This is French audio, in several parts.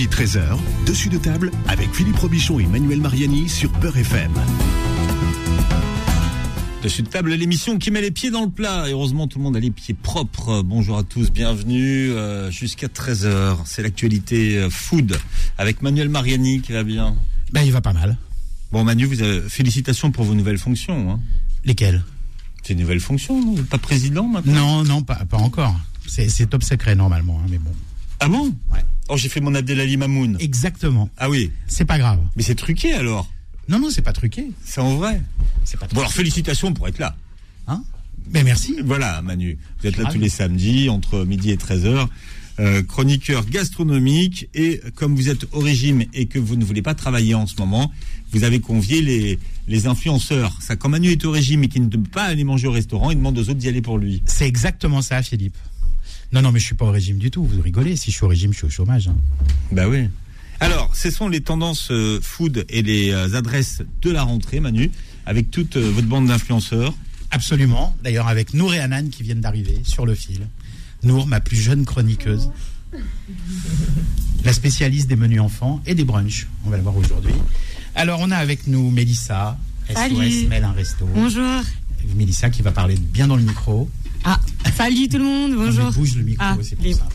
midi 13h, dessus de table avec Philippe Robichon et Manuel Mariani sur Peur FM. Dessus de table, l'émission qui met les pieds dans le plat. Et heureusement, tout le monde a les pieds propres. Bonjour à tous, bienvenue euh, jusqu'à 13h. C'est l'actualité euh, food avec Manuel Mariani qui va bien. Ben, il va pas mal. Bon, Manu, vous avez, félicitations pour vos nouvelles fonctions. Hein. Lesquelles? C'est une nouvelle fonction, non pas président maintenant? Non, non, pas, pas encore. C'est c'est top secret normalement, hein, mais bon. Ah bon Ouais. Oh, j'ai fait mon Abdelali Mamoun. Exactement. Ah oui, C'est pas grave. mais c'est truqué alors. Non, non, c'est pas truqué. C'est en vrai. C'est pas Bon, truqué. alors félicitations pour être là. Hein Mais merci. Voilà, Manu. Vous êtes là Ah tous oui. les samedis entre midi et 13h. Euh, chroniqueur gastronomique et comme vous êtes au régime et que vous ne voulez pas travailler en ce moment, vous avez convié les, les influenceurs. Ça, quand Manu est au régime et qu'il ne peut pas aller manger au restaurant, il demande aux autres d'y aller pour lui. C'est exactement ça, Philippe. Non, non, mais je suis pas au régime du tout. Vous rigolez. Si je suis au régime, je suis au chômage. hein. Bah oui. Alors, ce sont les tendances euh, food et les euh, adresses de la rentrée, Manu, avec toute euh, votre bande d'influenceurs. Absolument. D'ailleurs, avec Nour et Anan qui viennent d'arriver sur le fil. Nour, ma plus jeune chroniqueuse. La spécialiste des menus enfants et des brunchs. On va la voir aujourd'hui. Alors, on a avec nous Mélissa. Salut. SOS Mel un resto. Bonjour. Mélissa qui va parler bien dans le micro. Ah, salut tout le monde, Non, bonjour. bouge le micro, Ah, c'est pour ça.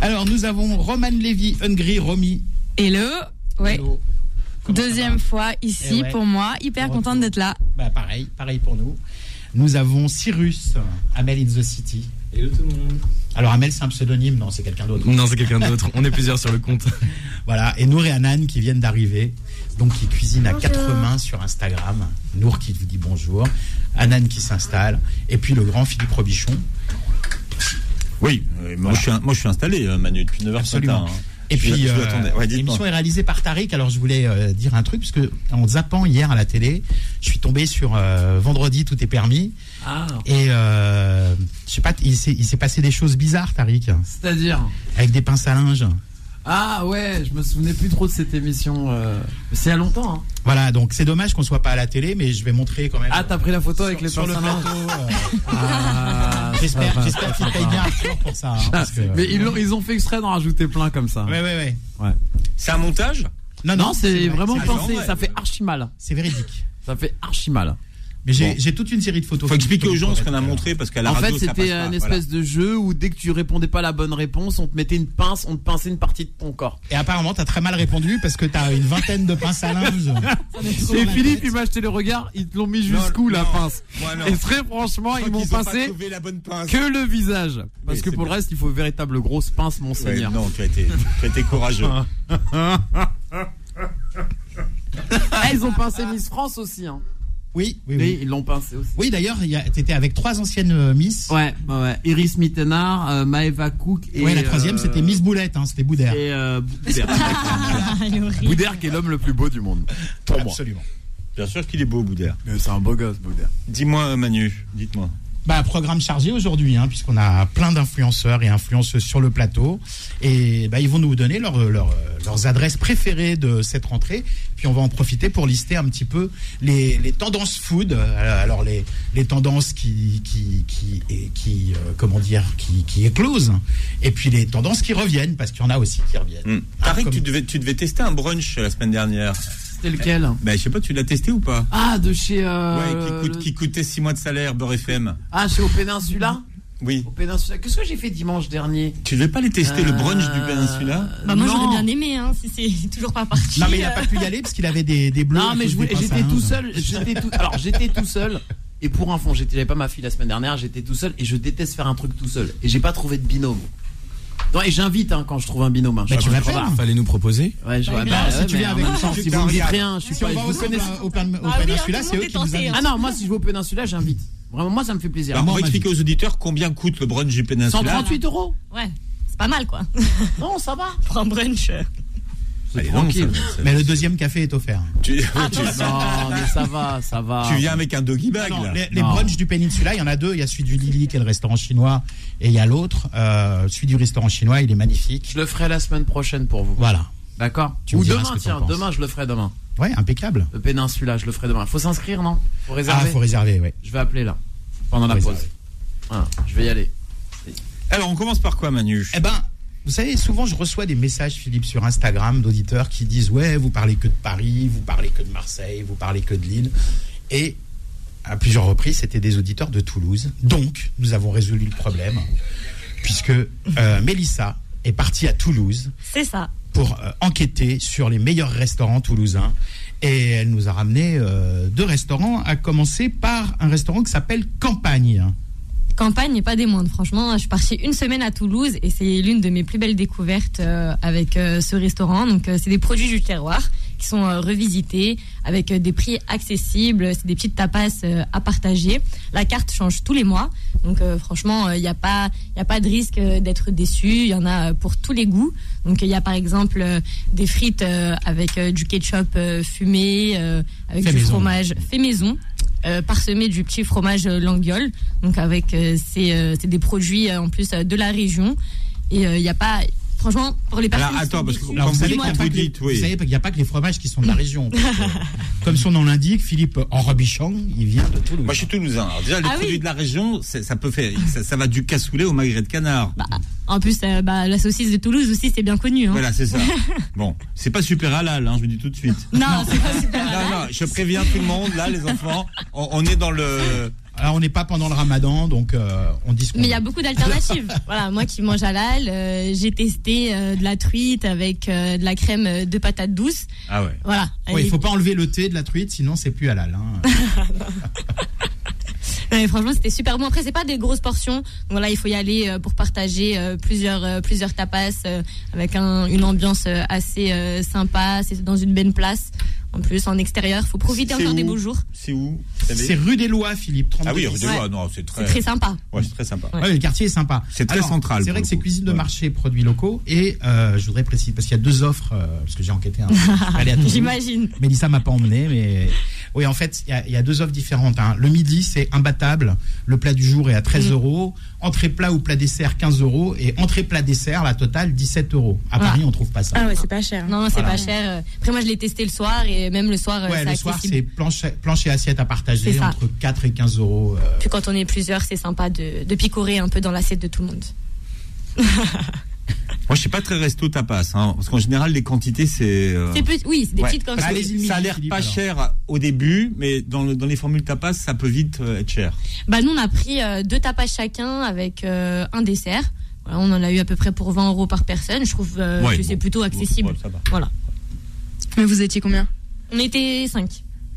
Alors, nous avons Roman Lévy, Hungry, Romy. Hello. Ouais. Hello. Deuxième fois ici Eh ouais. pour moi. Hyper contente d'être là. Bah, pareil, pareil pour nous. Nous avons Cyrus, Amel in the City. Hello tout le monde. Alors, Amel, c'est un pseudonyme, non, c'est quelqu'un d'autre. Non, c'est quelqu'un d'autre. On est plusieurs sur le compte. Voilà, et Nour et Anan qui viennent d'arriver, donc qui cuisinent à quatre mains sur Instagram. Nour qui vous dit bonjour, Anan qui s'installe, et puis le grand Philippe Robichon. Oui, euh, moi, je suis, moi je suis installé, euh, Manu, depuis 9h ce matin. hein. Et Je- puis, je euh. Ouais, l'émission est réalisée par Tariq. Alors, je voulais euh, dire un truc, parce que en zappant hier à la télé, je suis tombé sur euh, Vendredi, tout est permis. Ah. Et euh, je sais pas, il s'est il s'est passé des choses bizarres, Tariq, C'est-à-dire? Avec des pinces à linge. Ah ouais, je me souvenais plus trop de cette émission. euh, C'est il y a longtemps. Hein. Voilà, donc c'est dommage qu'on soit pas à la télé, mais je vais montrer quand même. Ah, t'as pris la photo avec sur, les sur le à plateau. euh, Ah, J'espère, j'espère qu'il paye bien Arthur pour ça. hein, parce que- Mais ils, l'ont- ils ont fait exprès d'en rajouter plein comme ça. Ouais, ouais, ouais. C'est un montage? Non, Non, c'est vrai, vraiment pensé. vrai. Ça fait archi mal. C'est véridique. Ça fait archi mal. Mais j'ai Bon. j'ai toute une série de photos. Faut expliquer aux gens ce qu'on a Voilà. montré parce qu'à la En radio, fait, ça passe c'était Voilà. espèce de jeu où dès que tu répondais pas à la bonne réponse, on te mettait une pince, on te pinçait une partie de ton corps. Et apparemment, t'as très mal répondu parce que t'as une vingtaine de pinces à linge. Et Philippe, il m'a acheté le regard, ils te l'ont mis Non, jusqu'où la non. pince Moi. Et très franchement, ils m'ont pincé trouvé la bonne pince. que le visage. Parce Oui, que pour le reste, il faut une véritable grosse pince, Ouais, monseigneur. non, tu as été, tu as été courageux. Ah, ils ont pincé Miss France aussi. Hein. Oui, oui, Oui, oui. ils l'ont pincé aussi. Oui, d'ailleurs, a- t'étais avec trois anciennes euh, Miss. Ouais. Iris Mittenard, euh, Maeva Cook et. Ouais, la troisième, euh, c'était Miss Boulette, hein, c'était Boudère. Et euh, Boudère. Boudère qui est l'homme le plus beau du monde. Pour moi. Absolument. Bien sûr qu'il est beau, Boudère. Mais c'est un beau gosse, Boudère. Dis-moi, Manu, dites-moi. Bah, programme chargé aujourd'hui, hein, puisqu'on a plein d'influenceurs et influenceuses sur le plateau. Et bah, ils vont nous donner leur- leur, leurs adresses préférées de cette rentrée. Puis on va en profiter pour lister un petit peu les, les tendances food. Euh, Alors les, les tendances qui, qui, qui, et qui euh, comment dire, qui, qui éclosent. Et puis les tendances qui reviennent, parce qu'il y en a aussi qui reviennent. Comme- tu, devais, tu devais tester un brunch la semaine dernière. C'était lequel? Ben, je sais pas, tu l'as testé ou pas? Ah, de chez. euh, Ouais, qui, coûte, qui coûtait 6 mois de salaire, Beurre FM. Ah, chez Au Péninsula? Oui. Au Péninsula. Qu'est-ce que j'ai fait dimanche dernier? Tu devais pas les tester, le brunch du Euh, Péninsula? Bah, moi Non. j'aurais bien aimé hein, si c'est toujours pas parti. Non mais il n'a pas pu y aller parce qu'il avait des, des bleus. Non, mais j'étais tout seul. J'étais tout, alors, j'étais tout seul. Et pour info, j'étais, j'avais pas ma fille la semaine dernière, j'étais tout seul et je déteste faire un truc tout seul. Et j'ai pas trouvé de binôme. Non, et j'invite hein, quand je trouve un binôme. hein. Bah, tu trop Fallait nous proposer. Ouais, je Bah, bien, bah, si ouais, tu viens en avec nous, si vous me dites rien, je suis Si pas. on va au, Pen- au Ah c'est eux qui nous. Ah non, moi si je vais au Péninsula, j'invite. Vraiment, moi ça me fait plaisir. Alors, on expliquer aux auditeurs combien coûte le brunch du Péninsula. 138 euros Ouais, c'est pas mal quoi. Non, ça va. Pour un brunch. Allez, non, tranquille. ça- ça- Mais le deuxième café est offert. tu, tu- Non, mais ça va, ça va. tu viens avec un doggy bag, Non, là. les, les brunchs du Péninsula, il y en a deux. Il y a celui du Lily, qui est le restaurant chinois, et il y a l'autre, euh, celui du restaurant chinois. Il est magnifique. Je le ferai la semaine prochaine pour vous. Voilà. D'accord? Ou demain, tiens, penses. demain je le ferai demain. Ouais, impeccable. Le Péninsula, je le ferai demain. Faut s'inscrire, non? Faut Ah, réserver. faut réserver, ouais. Je vais appeler là, pendant la pause. Voilà, je vais y aller. Alors, on commence par quoi, Manu? Eh ben, Vous savez, souvent je reçois des messages, Philippe, sur Instagram d'auditeurs qui disent Ouais, vous parlez que de Paris, vous parlez que de Marseille, vous parlez que de Lille. Et à plusieurs reprises, c'était des auditeurs de Toulouse. Donc, nous avons résolu le problème, puisque euh, Mélissa est partie à Toulouse C'est ça. pour euh, enquêter sur les meilleurs restaurants toulousains. Et elle nous a ramené euh, deux restaurants, à commencer par un restaurant qui s'appelle Campagne. Campagne et pas des moindres. Franchement, je suis partie une semaine à Toulouse et c'est l'une de mes plus belles découvertes euh, avec euh, ce restaurant. Donc, euh, c'est des produits du terroir qui sont revisités avec des prix accessibles. C'est des petites tapas à partager. La carte change tous les mois. Donc, franchement, il n'y a, pas- y a pas de risque d'être déçu. Il y en a pour tous les goûts. Donc, il y a par exemple des frites avec du ketchup fumé, avec Fait du maison. fromage fait maison. Euh, parsemé du petit fromage euh, Languiole. Donc avec euh, c'est euh, c'est des produits en plus de la région et il n'y a pas franchement pour les personnes Alors, attends, parce que Alors, vous savez qu'il n'y a, vous pas que les- dites, oui. vous savez qu'il y a pas que les fromages qui sont de la région. Comme son nom l'indique, Philippe Enrobichon, il vient de Toulouse. Moi, je suis toulousain. Alors, déjà, les Ah oui. produits de la région, ça peut faire, ça, ça va du cassoulet au magret de canard. bah, en plus euh, bah, la saucisse de Toulouse aussi c'est bien connu hein. Voilà, c'est ça. Bon, c'est pas super halal, hein, je vous dis tout de suite. Non, c'est pas super. Non, non, je préviens tout le monde, là, les enfants, on, on est dans le. Alors, on n'est pas pendant le ramadan, donc euh, on qu'on Mais il y a beaucoup d'alternatives. voilà, moi qui mange halal, euh, j'ai testé euh, de la truite avec euh, de la crème de patate douce. Ah ouais. Voilà. Ouais, il faut pas enlever le thé de la truite, sinon c'est plus halal. hein. Franchement, c'était super bon. Après, c'est pas des grosses portions. Donc voilà, il faut y aller pour partager plusieurs plusieurs tapas avec un, une ambiance assez sympa. C'est dans une belle place. En plus, en extérieur, faut profiter encore des beaux jours. C'est où C'est rue des Lois, Philippe. 32 Ah oui, rue des Ouais. Lois, non, c'est très. C'est très sympa. Ouais, c'est très sympa. Ouais. Ouais, le quartier est sympa. C'est très Alors, central, C'est vrai que c'est cuisine de Ouais. marché, produits locaux. Et euh, je voudrais préciser, parce qu'il y a deux offres, euh, parce que j'ai enquêté un peu. À Toulouse. J'imagine. Mélissa m'a pas emmené, mais oui, en fait, il y a- il y, a deux offres différentes. hein. Le midi, c'est imbattable. Le plat du jour est à 13 Mm. euros. Entrée plat ou plat dessert, 15 euros. Et entrée plat dessert, la totale, 17 euros. À Voilà. Paris, on trouve pas ça. Ah ouais, c'est pas cher. Non, non, c'est Voilà. pas cher. Après, moi, je l'ai testé le soir et même le soir, ouais, c'est le soir, c'est planche, planche et assiette à partager entre 4 et 15 euros. euh, Puis quand on est plusieurs, c'est sympa de, de picorer un peu dans l'assiette de tout le monde. Moi, je suis pas très resto tapas, hein, parce qu'en général, les quantités, c'est. euh, oui, c'est des ouais, petites quantités. ça a l'air pas alors. cher au début, mais dans, le- dans les formules tapas, ça peut vite euh, être cher. Bah nous on a pris euh, deux tapas chacun avec euh, un dessert. Voilà, on en a eu à peu près pour 20 euros par personne. Je trouve euh, Ouais, que bon. c'est plutôt accessible. Ouais, ça va. Voilà. Mais vous étiez combien? On était 5.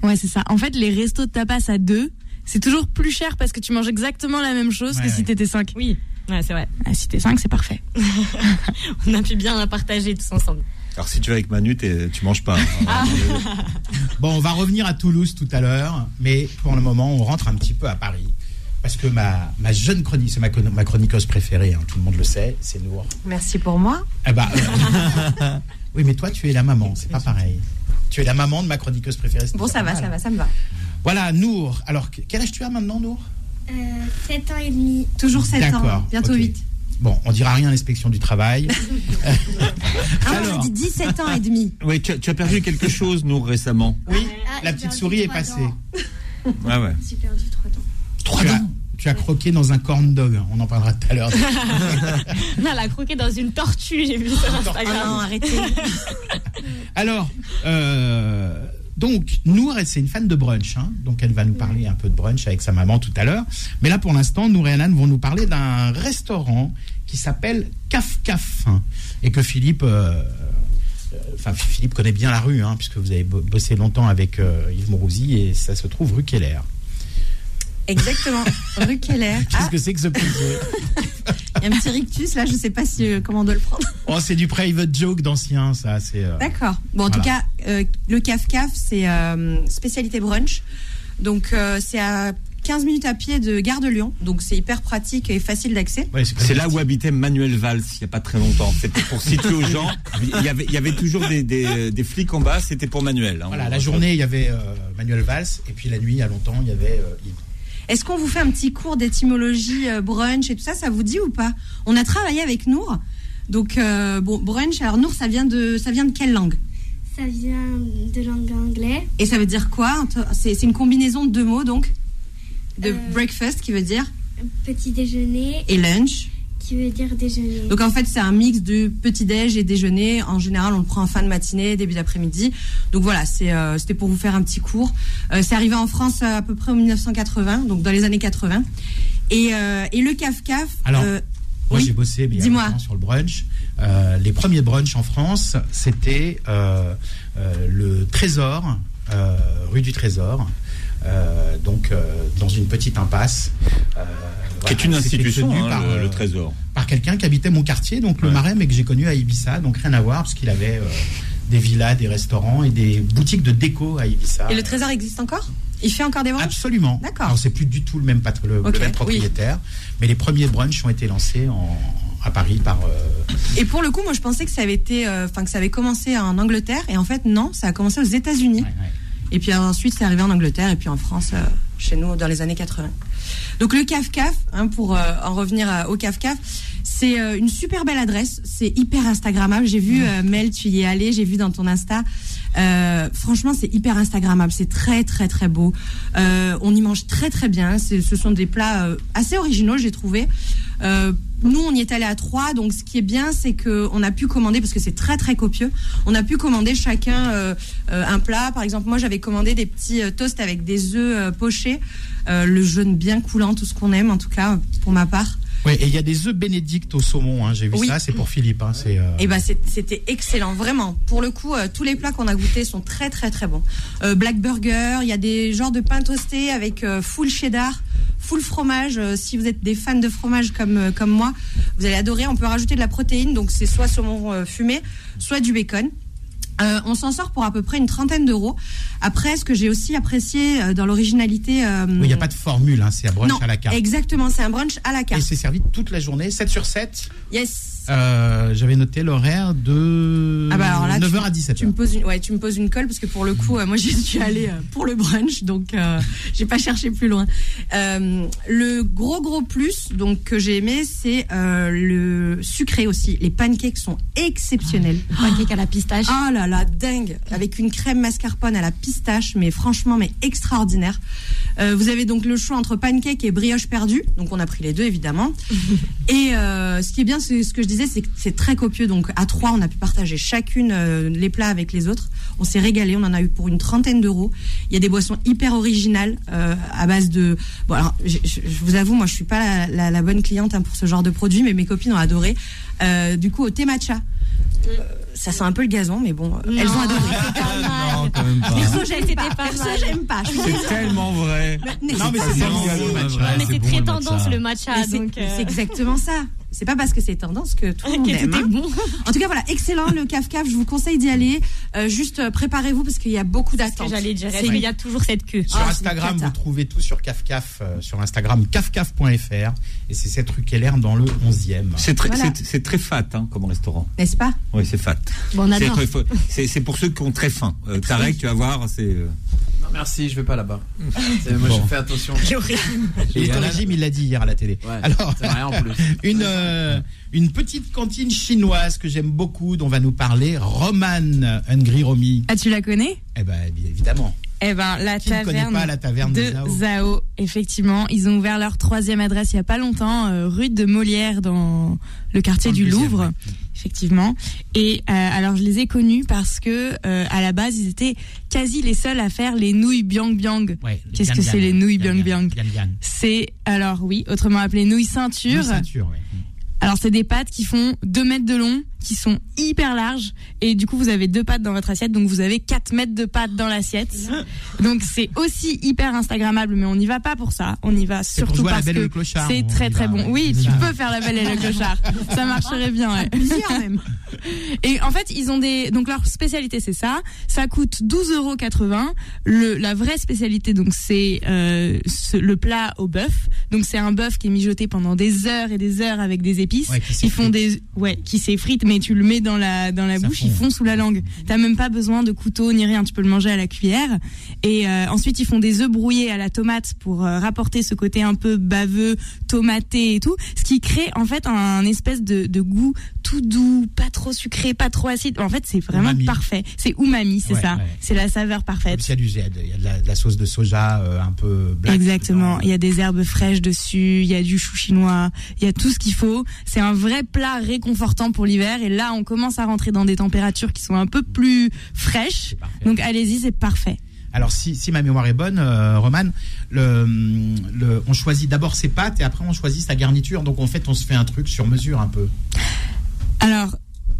Ouais, c'est ça. En fait, les restos de tapas à deux, c'est toujours plus cher parce que tu manges exactement la même chose Ouais, que si ouais. t'étais cinq. Oui, ouais, c'est vrai. Ah, si t'es cinq, c'est parfait. On a pu bien partager tous ensemble. Alors, si tu vas avec Manu, t'es- tu manges pas. hein. Bon, on va revenir à Toulouse tout à l'heure, mais pour le moment, on rentre un petit peu à Paris. Parce que ma, ma jeune chronique, c'est ma, ma chroniqueuse préférée, hein, tout le monde le sait, c'est Nour. Merci pour moi. Eh ben, euh, oui, mais toi, tu es la maman, c'est pas pareil. Tu es la maman de ma chroniqueuse préférée. Bon, ça va, mal. ça va, ça me va. Voilà, Nour. Alors, que- quel âge tu as maintenant, Nour? 7 ans et demi. Toujours 7 ans, bientôt ok. 8. Bon, on dira rien à l'inspection du travail. Ah, moi, Alors. je dis 17 ans et demi. Ouais, tu, as- tu as perdu quelque chose, nous, récemment. Oui, Ah, la petite souris est passée. dents. Ouais, ouais. J'ai perdu 3 dents. Trois tu, as, tu as croqué dans un corn dog. On en parlera tout à l'heure. On a la croqué dans une tortue, j'ai vu sur Oh non, Instagram. arrêtez. Alors, euh, donc, Nour, c'est une fan de brunch. hein. donc, elle va nous parler un peu de brunch avec sa maman tout à l'heure. Mais là, pour l'instant, Nour et Anan vont nous parler d'un restaurant qui s'appelle Caf Caf. hein, et que Philippe. euh, euh, Enfin, Philippe connaît bien la rue, hein, puisque vous avez bo- bossé longtemps avec euh, Yves Mourouzi et ça se trouve rue Keller. Exactement. Rue Keller. Qu'est-ce Ah, que c'est que ce il y a un petit rictus là, je sais pas si, euh, comment on doit le prendre. Oh, c'est du private joke d'ancien, ça. C'est. euh, D'accord. Bon, en tout cas, euh, le Caf Caf, c'est euh, spécialité brunch. Donc, euh, c'est à 15 minutes à pied de Gare de Lyon. Donc, c'est hyper pratique et facile d'accès. ouais, C'est là où habitait Manuel Valls il n'y a pas très longtemps. C'était pour situer aux gens. Il y avait, il y avait toujours des, des, des flics en bas, c'était pour Manuel. hein. Voilà, la journée, il y avait euh, Manuel Valls, et puis la nuit, il y a longtemps, il y avait euh. Est-ce qu'on vous fait un petit cours d'étymologie euh, brunch et tout ça Ça vous dit ou pas? On a travaillé avec Nour. Donc, euh, bon, brunch, alors Nour, ça vient de, ça vient de quelle langue? Ça vient de langue anglaise. Et ça veut dire quoi? C'est c'est une combinaison de deux mots, donc? De Euh. breakfast, qui veut dire, Petit déjeuner et lunch? Qui veut dire déjeuner? Donc en fait, c'est un mix de petit-déj et déjeuner. En général, on le prend en fin de matinée, début d'après-midi. Donc voilà, c'est, euh, c'était pour vous faire un petit cours. Euh, c'est arrivé en France euh, à peu près en 1980, donc dans les années 80. Et, euh, et le CAF-CAF... Alors, euh, Moi, oui. j'ai bossé mais Dis-moi. sur le brunch. Euh, les premiers brunchs en France, c'était euh, euh, le Trésor, euh, rue du Trésor. Euh, donc, euh, dans une petite impasse. Euh, Qui est une institution, hein, par, le, le Trésor. par quelqu'un qui habitait mon quartier, donc le Marais, mais que j'ai connu à Ibiza, donc rien à voir, parce qu'il avait euh, des villas, des restaurants et des boutiques de déco à Ibiza. Et le trésor existe encore? Il fait encore des brunchs Absolument. D'accord. Alors c'est plus du tout le même, patr- le, le Ok, même oui. propriétaire, mais les premiers brunchs ont été lancés en, à Paris par. euh, Et pour le coup, moi, je pensais que ça avait été, euh, enfin que ça avait commencé en Angleterre, et en fait, non, ça a commencé aux États-Unis. Et puis ensuite, c'est arrivé en Angleterre, et puis en France, euh, chez nous, dans les années 80. Donc le CAF-CAF, hein, pour euh, en revenir à- au CAF-CAF, c'est euh, une super belle adresse, c'est hyper Instagrammable. J'ai vu, euh, Mel, tu y es allé, j'ai vu dans ton Insta. Euh, franchement, c'est hyper Instagrammable, c'est très très très beau. Euh, on y mange très très bien. Ce sont des plats euh, assez originaux, j'ai trouvé. Nous, on y est allé à trois, donc ce qui est bien, c'est que on a pu commander parce que c'est très très copieux. On a pu commander chacun un plat. Par exemple, moi, j'avais commandé des petits toasts avec des œufs pochés, le jaune bien coulant, tout ce qu'on aime en tout cas pour ma part. Ouais, et il y a des œufs bénédicts au saumon, hein, j'ai vu Oui. ça, c'est pour Philippe. Hein, c'est, euh, Et ben c'était excellent, vraiment. Pour le coup, euh, tous les plats qu'on a goûtés sont très très très bons. Euh, black burger, il y a des genres de pain toasté avec euh, full cheddar, full fromage. Euh, si vous êtes des fans de fromage comme comme moi, vous allez adorer. On peut rajouter de la protéine, donc c'est soit saumon fumé, soit du bacon. Euh, on s'en sort pour à peu près une trentaine d'euros. Après, ce que j'ai aussi apprécié euh, dans l'originalité, euh, oui, Il n'y a pas de formule, hein, c'est à brunch non, à la carte. Exactement, c'est un brunch à la Et carte. c'est servi toute la journée, 7 sur 7. Yes. Euh, J'avais noté l'horaire de Ah bah alors là, 9h tu- à 17h. Tu me poses une, ouais, tu me poses une colle parce que pour le coup, euh, moi j'y suis allée euh, pour le brunch, donc euh, j'ai pas cherché plus loin. Euh, le gros gros plus donc que j'ai aimé, c'est euh, le sucré aussi. Les pancakes sont exceptionnels. Pancake à la pistache. Ah là là, dingue, avec une crème mascarpone à la pistache, mais franchement, mais extraordinaire. Euh, vous avez donc le choix entre pancake et brioche perdue, donc on a pris les deux évidemment. et euh, ce qui est bien, c'est ce que je disais, c'est que c'est très copieux. Donc à trois, on a pu partager chacune euh, les plats avec les autres. On s'est régalé, on en a eu pour une trentaine d'euros. Il y a des boissons hyper originales euh, à base de. Bon alors, je, je- je vous avoue, moi je suis pas la, la- la bonne cliente hein, pour ce genre de produit, mais mes copines ont adoré. Euh, du coup, au thé matcha. Ça sent un peu le gazon, mais bon, elles ont adoré. Non, quand même pas. Perso, j'aime pas. pas Perso, j'aime pas. C'est tellement vrai. Mais Non, mais pas c'est ça. bon, bon, le matcha. ouais, mais c'est bon, très le tendance matcha. le matcha. Euh, c'est exactement ça. C'est pas parce que c'est tendance que tout le monde aime. hein. bon. En tout cas, voilà, excellent le caf caf. Je vous conseille d'y aller. Euh, juste euh, préparez-vous parce qu'il y a beaucoup d'attentes. j'allais dire. Qu'il y a toujours cette queue Sur Ah, Instagram, vous trouvez tout sur CafCaf, euh, sur Instagram, cafcaf.fr. Et c'est cette rue Keller dans le 11e. C'est très, Voilà. c'est- c'est très fat hein, comme restaurant. n'est-ce pas Oui, c'est fat. Bon, c'est pour ceux qui ont très faim. Euh, Tarek, tu vas voir, c'est. Non, merci, je vais pas là-bas. Moi, Bon. je fais attention. Il est au Alan- régime, il l'a dit hier à la télé. Ouais, Alors, c'est vrai en plus. une, euh, une petite cantine chinoise que j'aime beaucoup, dont va nous parler Roman Hungry Romy. Ah, tu la connais? Eh ben, bien évidemment. Eh ben, la Qui ne connaît taverne pas la taverne de de Zao Zao, effectivement. Ils ont ouvert leur troisième adresse il y a pas longtemps, euh, rue de Molière, dans le quartier Dans le du Louvre. ouais. Effectivement. Et euh, alors je les ai connus parce que euh, à la base ils étaient quasi les seuls à faire les nouilles biang biang. Ouais, Qu'est-ce que c'est les nouilles Bian biang bian. biang Bian bian. C'est alors oui, autrement appelé nouilles ceinture. Alors c'est des pâtes qui font 2 mètres de long, qui sont hyper larges et du coup vous avez deux pâtes dans votre assiette, donc vous avez 4 mètres de pâtes dans l'assiette. Donc c'est aussi hyper instagrammable, mais on n'y va pas pour ça. On y va pour surtout parce belle et le que clochard, c'est très très va, bon. Oui, tu peux faire la belle et le clochard. Ça marcherait bien. ouais. Même. Et en fait, ils ont des donc leur spécialité c'est ça. Ça coûte 12,80 euros. Le la vraie spécialité donc c'est euh, ce- le plat au bœuf. Donc c'est un bœuf qui est mijoté pendant des heures et des heures avec des épices. Ouais, qui Ils font des ouais qui s'effritent, mais mais tu le mets dans la dans la Ça bouche, fond. il fond sous la langue. T'as même pas besoin de couteau ni rien, tu peux le manger à la cuillère. Et euh, ensuite ils font des œufs brouillés à la tomate pour euh, rapporter ce côté un peu baveux, tomaté et tout, ce qui crée en fait un, espèce de, de goût tout doux, pas trop sucré, pas trop acide. En fait c'est vraiment Umami. parfait. C'est umami, c'est Ouais, ça. ouais. C'est la saveur parfaite. s'il y a du Z, il y a de la, de la sauce de soja euh, un peu black. Exactement. Il y a des herbes fraîches dessus, il y a du chou chinois, il y a tout ce qu'il faut. C'est un vrai plat réconfortant pour l'hiver. Et là, on commence à rentrer dans des températures qui sont un peu plus fraîches. Donc allez-y, c'est parfait. Alors si, si ma mémoire est bonne, euh, Roman, le, le, on choisit d'abord ses pâtes et après on choisit sa garniture. Donc en fait on se fait un truc sur mesure un peu. Alors,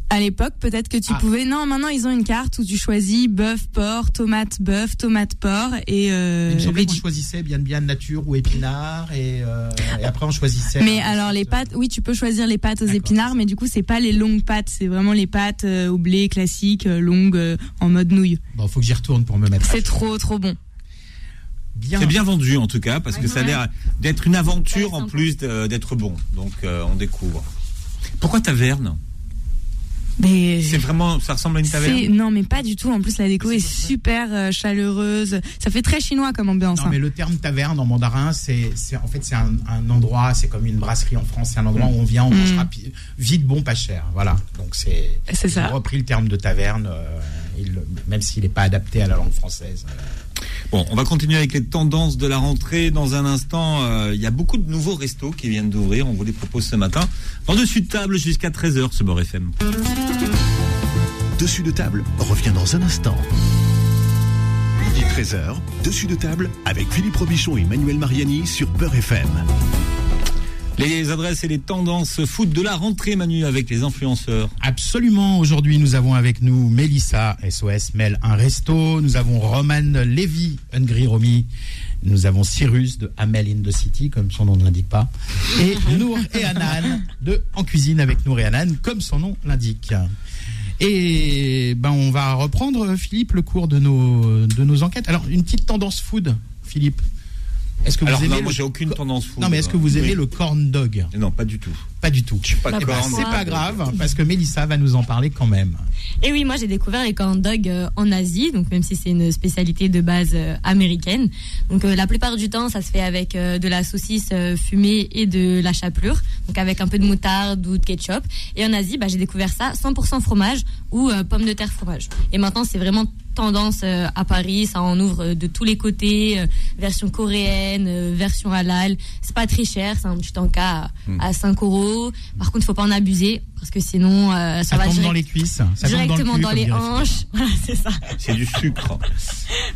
à l'époque, peut-être que tu Ah. pouvais. Non, maintenant ils ont une carte où tu choisis bœuf, porc, tomate, bœuf, tomate, porc et. Euh, Il me semblait qu'on choisissait bien bien nature ou épinard et, euh, et après on choisissait. Mais alors les pâtes, oui, tu peux choisir les pâtes aux épinards, mais du coup c'est pas les longues pâtes, c'est vraiment les pâtes euh, au blé classiques, euh, longues euh, en mode nouille. Bon, faut que j'y retourne pour me mettre. C'est trop trop bon. bien. C'est bien vendu en tout cas, parce que ça a l'air d'être une aventure en plus d'être bon. Donc euh, on découvre. Pourquoi taverne? C'est vraiment, ça ressemble à une taverne. non, mais pas du tout. En plus, la déco est super euh, chaleureuse. Ça fait très chinois comme ambiance. Non, hein. mais le terme taverne en mandarin, c'est, c'est en fait c'est un, un endroit, c'est comme une brasserie en France, c'est un endroit où on vient, on mange Mm. rapi- vite, bon, pas cher. Voilà. Donc c'est. C'est ça. Ont repris le terme de taverne, euh, même s'il n'est pas adapté à la langue française. Bon, on va continuer avec les tendances de la rentrée dans un instant. euh, Il y a beaucoup de nouveaux restos qui viennent d'ouvrir. On vous les propose ce matin. En dessus de table jusqu'à 13h, ce Beurre FM. Dessus de table revient dans un instant. Midi 13h, dessus de table avec Philippe Robichon et Manuel Mariani sur Beurre FM. Les adresses et les tendances foot de la rentrée, Manu, avec les influenceurs. Absolument. Aujourd'hui, nous avons avec nous Mélissa, SOS Mel, un resto. Nous avons Roman Levy, Hungry Romy. Nous avons Cyrus de Amel in the City, comme son nom ne l'indique pas. Et Nour et Anan de En Cuisine avec Nour et Anan, comme son nom l'indique. Et ben, on va reprendre, Philippe, le cours de nos, de nos enquêtes. Alors, une petite tendance food, Philippe. Est-ce que vous Alors, aimez non, le- moi, j'ai aucune tendance. Non, mais est-ce que vous aimez Oui. le corn dog? Non, pas du tout. Pas du tout. Pas Bah, de Eh ben, corne. c'est pas grave, parce que Mélissa va nous en parler quand même. Et oui, moi j'ai découvert les corn dogs euh, en Asie, donc même si c'est une spécialité de base euh, américaine. Donc euh, la plupart du temps, ça se fait avec euh, de la saucisse euh, fumée et de la chapelure, donc avec un peu de moutarde ou de ketchup. Et en Asie, bah, j'ai découvert ça 100% fromage ou euh, pommes de terre fromage. Et maintenant, c'est vraiment tendance euh, à Paris, ça en ouvre euh, de tous les côtés, euh, version coréenne, version halal. C'est pas très cher, c'est un petit encas à, à 5 euros. Par contre, il faut pas en abuser parce que sinon euh, ça, Ça, va tombe direct- dans les cuisses, ça directement dans, le cul, dans, comme les hanches. Voilà, c'est ça. C'est du sucre.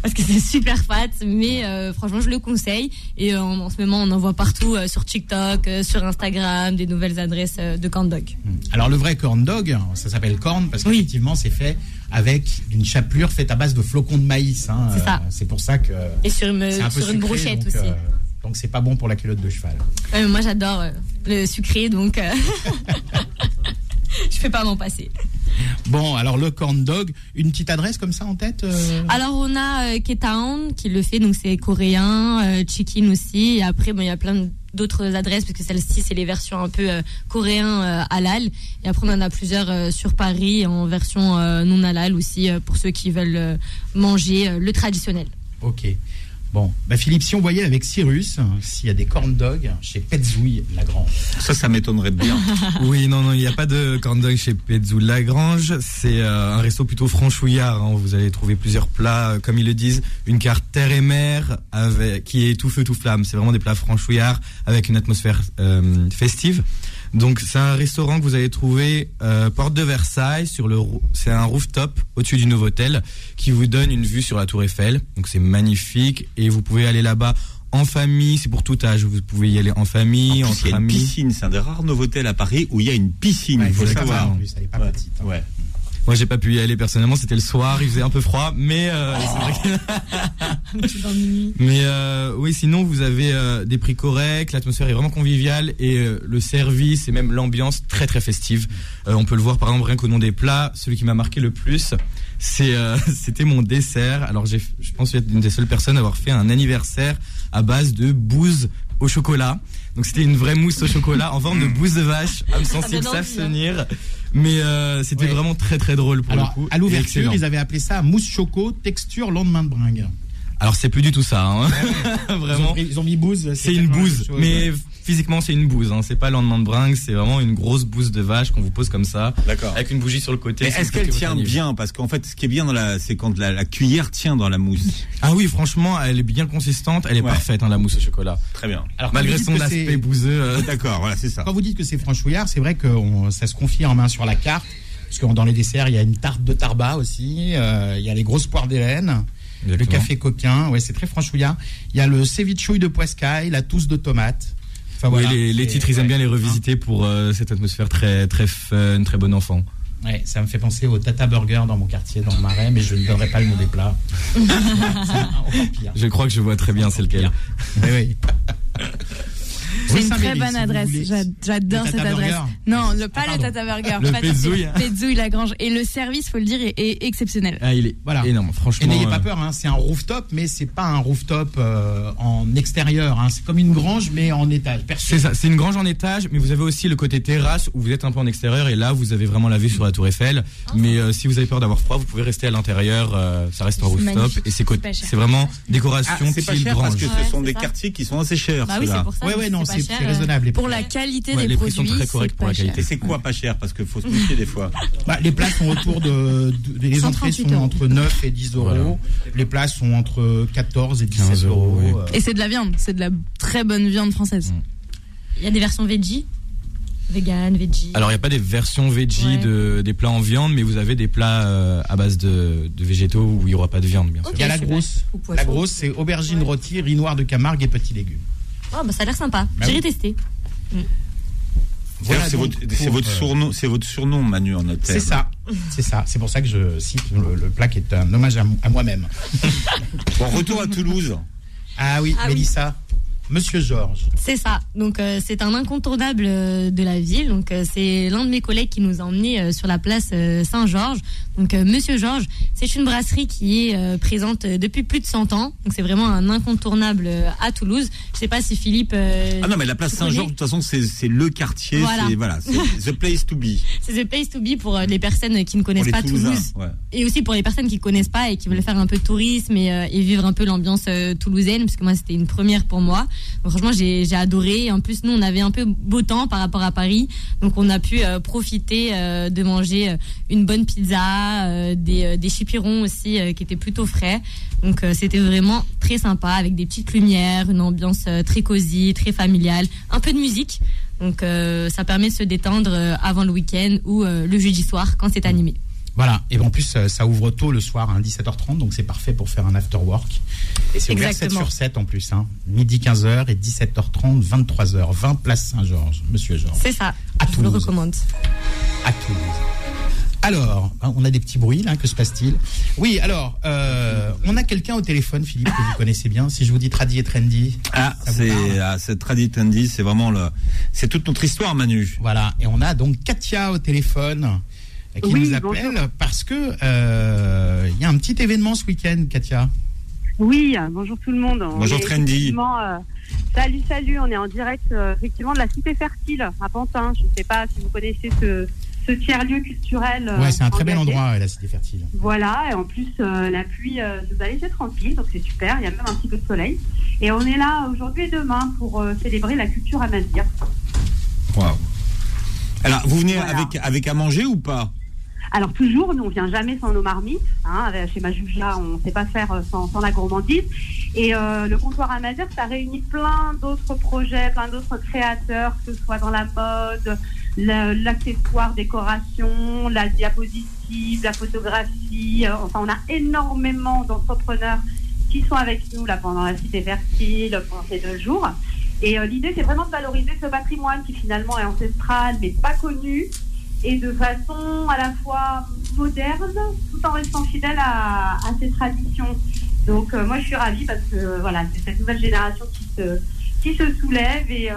Parce que c'est super fat, mais euh, franchement, je le conseille. Et euh, en, en ce moment, on en voit partout euh, sur TikTok, euh, sur Instagram, des nouvelles adresses euh, de corn dog. Alors le vrai corn dog, ça s'appelle corn parce Oui. qu'effectivement c'est fait avec une chapelure faite à base de flocons de maïs. hein. C'est ça. C'est pour ça que Et sur une, un brochette donc, aussi. euh, donc c'est pas bon pour la culotte de cheval. Ouais, moi, j'adore euh, le sucré, donc euh, je fais pas m'en passer. Bon, alors le corn dog, une petite adresse comme ça en tête euh Alors, on a euh, K-Town qui le fait, donc c'est coréen, euh, Chicken aussi. Et après, bon, il y a plein d'autres adresses, parce que celle-ci, c'est les versions un peu euh, coréen euh, halal. Et après, on en a plusieurs sur Paris en version non halal aussi, pour ceux qui veulent manger le traditionnel. Ok. Bon, bah Philippe, si on voyait avec Cyrus, s'il y a des corn dogs chez Petzouille Lagrange. Ça, ça m'étonnerait bien. Oui, non, non, il n'y a pas de corn dog chez Petzou Lagrange. C'est euh, un resto plutôt franchouillard. hein. Vous allez trouver plusieurs plats, euh, comme ils le disent, une carte terre et mer avec qui est tout feu tout flamme. C'est vraiment des plats franchouillards avec une atmosphère euh, festive. Donc c'est un restaurant que vous allez trouver euh, porte de Versailles sur le c'est un rooftop au-dessus du Novotel qui vous donne une vue sur la Tour Eiffel. Donc c'est magnifique et vous pouvez aller là-bas en famille, c'est pour tout âge. Vous pouvez y aller en famille, En il entre y a une amis. piscine. C'est un des rares Novotel à Paris où il y a une piscine. Ouais, il faut savoir. En plus, elle est pas Ouais. petite. hein. Ouais. Moi, j'ai pas pu y aller personnellement. C'était le soir, il faisait un peu froid, mais euh, que- mais euh, oui, sinon vous avez euh, des prix corrects, l'atmosphère est vraiment conviviale et euh, le service et même l'ambiance très très festive. Euh, on peut le voir par exemple rien qu'au nom des plats. Celui qui m'a marqué le plus, c'est euh, c'était mon dessert. Alors j'ai, je pense être une des seules personnes à avoir fait un anniversaire à base de bouse au chocolat. Donc c'était une vraie mousse au chocolat en forme de bouse de vache. Âme Ça sensible donne Mais euh, c'était Ouais. vraiment très très drôle pour Alors, le coup. à l'ouverture, ils avaient appelé ça mousse choco, texture lendemain de bringue. Alors c'est plus du tout ça, hein. Ils ont, vraiment. ils ont mis bouse. C'est une bouse, chose. mais physiquement c'est une bouse. Hein. C'est pas le lendemain de bringue, c'est vraiment une grosse bouse de vache qu'on vous pose comme ça, D'accord. avec une bougie sur le côté. Est-ce le qu'elle tient bien? Parce qu'en fait, ce qui est bien dans la, c'est quand la, la cuillère tient dans la mousse. Ah oui, franchement, elle est bien consistante, elle est Ouais. parfaite, hein, la mousse au chocolat. Très bien. Alors, Malgré son aspect bouseux. euh, D'accord, voilà, c'est ça. Quand vous dites que c'est franchouillard, c'est vrai que on- ça se confirme hein, sur la carte. Parce que dans les desserts, il y a une tarte de tarba aussi, euh, il y a les grosses poires d'Hélène, le café coquin, ouais, c'est très franchouillard. Il y a le cevichouille de poiscaille, la tousse de tomate. Enfin, Oui, les, titres, ils aiment ouais. bien les revisiter pour euh, cette atmosphère très très fun, très bon enfant. Ouais, ça me fait penser au Tata Burger dans mon quartier, dans le Marais, mais je ne donnerai pas le nom des plats. Je crois que je vois très bien c'est lequel. Oui, oui. C'est une très bonne adresse. J'adore cette Tata adresse. Burger. Non, le, pas Ah, le. Tata Burger. Le pas Petzouille. Tata- Petzouille Lagrange. Et le service, faut le dire, est, est exceptionnel. Ah, il est Voilà. énorme, Et franchement. n'ayez pas euh, peur, hein, c'est un rooftop, mais c'est pas un rooftop euh, en extérieur. hein. C'est comme une grange, mais en étage. C'est ça, c'est une grange en étage, mais vous avez aussi le côté terrasse où vous êtes un peu en extérieur et là vous avez vraiment la vue sur la tour Eiffel. Mais euh, si vous avez peur d'avoir froid, vous pouvez rester à l'intérieur. euh, ça reste un rooftop et c'est vraiment décoration Ah, c'est pas style cher parce grange. que Ouais, ce sont des quartiers qui sont assez chers. Bah oui, c'est pour ça. Ouais, ouais, non, c'est cher, c'est euh, raisonnable. Pour la qualité Ouais, des les prix produits, sont très c'est corrects pour pas la cher. qualité. Et c'est quoi pas cher? Parce qu'il faut se méfier des fois. Bah, les places sont autour de, de- les entrées 138 sont euros. entre 9 et 10 euros. Voilà. Les places sont entre 14 et 17 15 euros. euros, euh. Et c'est de la viande, c'est de la très bonne viande française. Il y a des versions veggie, vegan, veggie. Alors il n'y a pas des versions veggie Ouais. de, des plats en viande, mais vous avez des plats euh, à base de, de végétaux où il n'y aura pas de viande bien sûr. Il y a la grosse. La grosse, c'est aubergine Ouais. rôtie, riz noir de Camargue et petits légumes. Oh, bah, ça a l'air sympa. Bah J'irai oui. tester. Voilà D'ailleurs, c'est votre, euh, surnom, c'est votre surnom, Manu, en hôtel. C'est ça, c'est ça. C'est pour ça que je cite le, le plat qui est un hommage à, à moi-même. Bon, retour à Toulouse. Ah oui, Ah oui. Monsieur Georges. C'est ça. Donc euh, c'est un incontournable euh, de la ville. Donc euh, c'est l'un de mes collègues qui nous a emmenés euh, sur la place euh, Saint-Georges. Donc euh, Monsieur Georges, c'est une brasserie qui est euh, présente depuis plus de 100 ans. Donc c'est vraiment un incontournable euh, à Toulouse. Je sais pas si Philippe. euh, Ah non, mais la place Saint-Georges, de toute façon, c'est c'est le quartier. Voilà. C'est voilà, the place to be. C'est the place to be pour euh, les personnes qui ne Pour connaissent les pas Toulousains. Toulouse. Ouais. Et aussi pour les personnes qui connaissent pas et qui veulent faire un peu de tourisme et, euh, et vivre un peu l'ambiance euh, toulousaine, parce que moi c'était une première pour moi. Franchement, j'ai adoré. En plus, nous, on avait un peu beau temps par rapport à Paris, donc on a pu euh, profiter euh, de manger euh, une bonne pizza, des, des chipirons aussi qui étaient plutôt frais. Donc c'était vraiment très sympa avec des petites lumières, une ambiance très cosy, très familiale, un peu de musique. Donc ça permet de se détendre avant le week-end ou le jeudi soir quand c'est animé. Voilà, et en plus, euh, ça ouvre tôt le soir, hein, 17h30, donc c'est parfait pour faire un after work. Et c'est ouvert 7 Exactement. sur 7 en plus, hein. midi 15h et 17h30, 23h, 20 place Saint-Georges, Monsieur Georges, C'est ça. À je vous le Toulouse. recommande. à Toulouse. Alors, hein, on a des petits bruits là, que se passe-t-il? Oui, alors, euh, on a quelqu'un au téléphone, Philippe, que vous connaissez bien. Si je vous dis Tradi et Trendy, Ah, c'est ah, c'est Tradit Andy, c'est vraiment le, c'est toute notre histoire, Manu. Voilà, et on a donc Katia au téléphone qui Oui, nous appelle parce que euh, il y a un petit événement ce week-end, Katia. Oui, bonjour tout le monde. On Bonjour, Trendy. euh, salut, salut. On est en direct euh, effectivement de la Cité Fertile à Pantin. Je ne sais pas si vous connaissez ce, ce tiers-lieu culturel. euh, Ouais, c'est un très bel endroit, la cité fertile. Voilà, et en plus, euh, la pluie euh, nous a laissé tranquille, donc c'est super. Il y a même un petit peu de soleil. Et on est là aujourd'hui et demain pour euh, célébrer la culture amazigh. Waouh. Alors, vous venez Voilà. avec avec à manger ou pas? Alors toujours, nous on vient jamais sans nos marmites. Hein, avec- chez Majuja, on ne sait pas faire euh, sans, la gourmandise. Et euh, le comptoir Amazir, ça réunit plein d'autres projets, plein d'autres créateurs, que ce soit dans la mode, l'accessoire, décoration, la diapositive, la photographie. Euh, enfin, on a énormément d'entrepreneurs qui sont avec nous là pendant la cité fertile, pendant ces deux jours. Et euh, l'idée, c'est vraiment de valoriser ce patrimoine qui finalement est ancestral, mais pas connu, et de façon à la fois moderne, tout en restant fidèle à, à ses traditions. Donc euh, moi, je suis ravie parce que voilà, c'est cette nouvelle génération qui se qui se soulève et euh,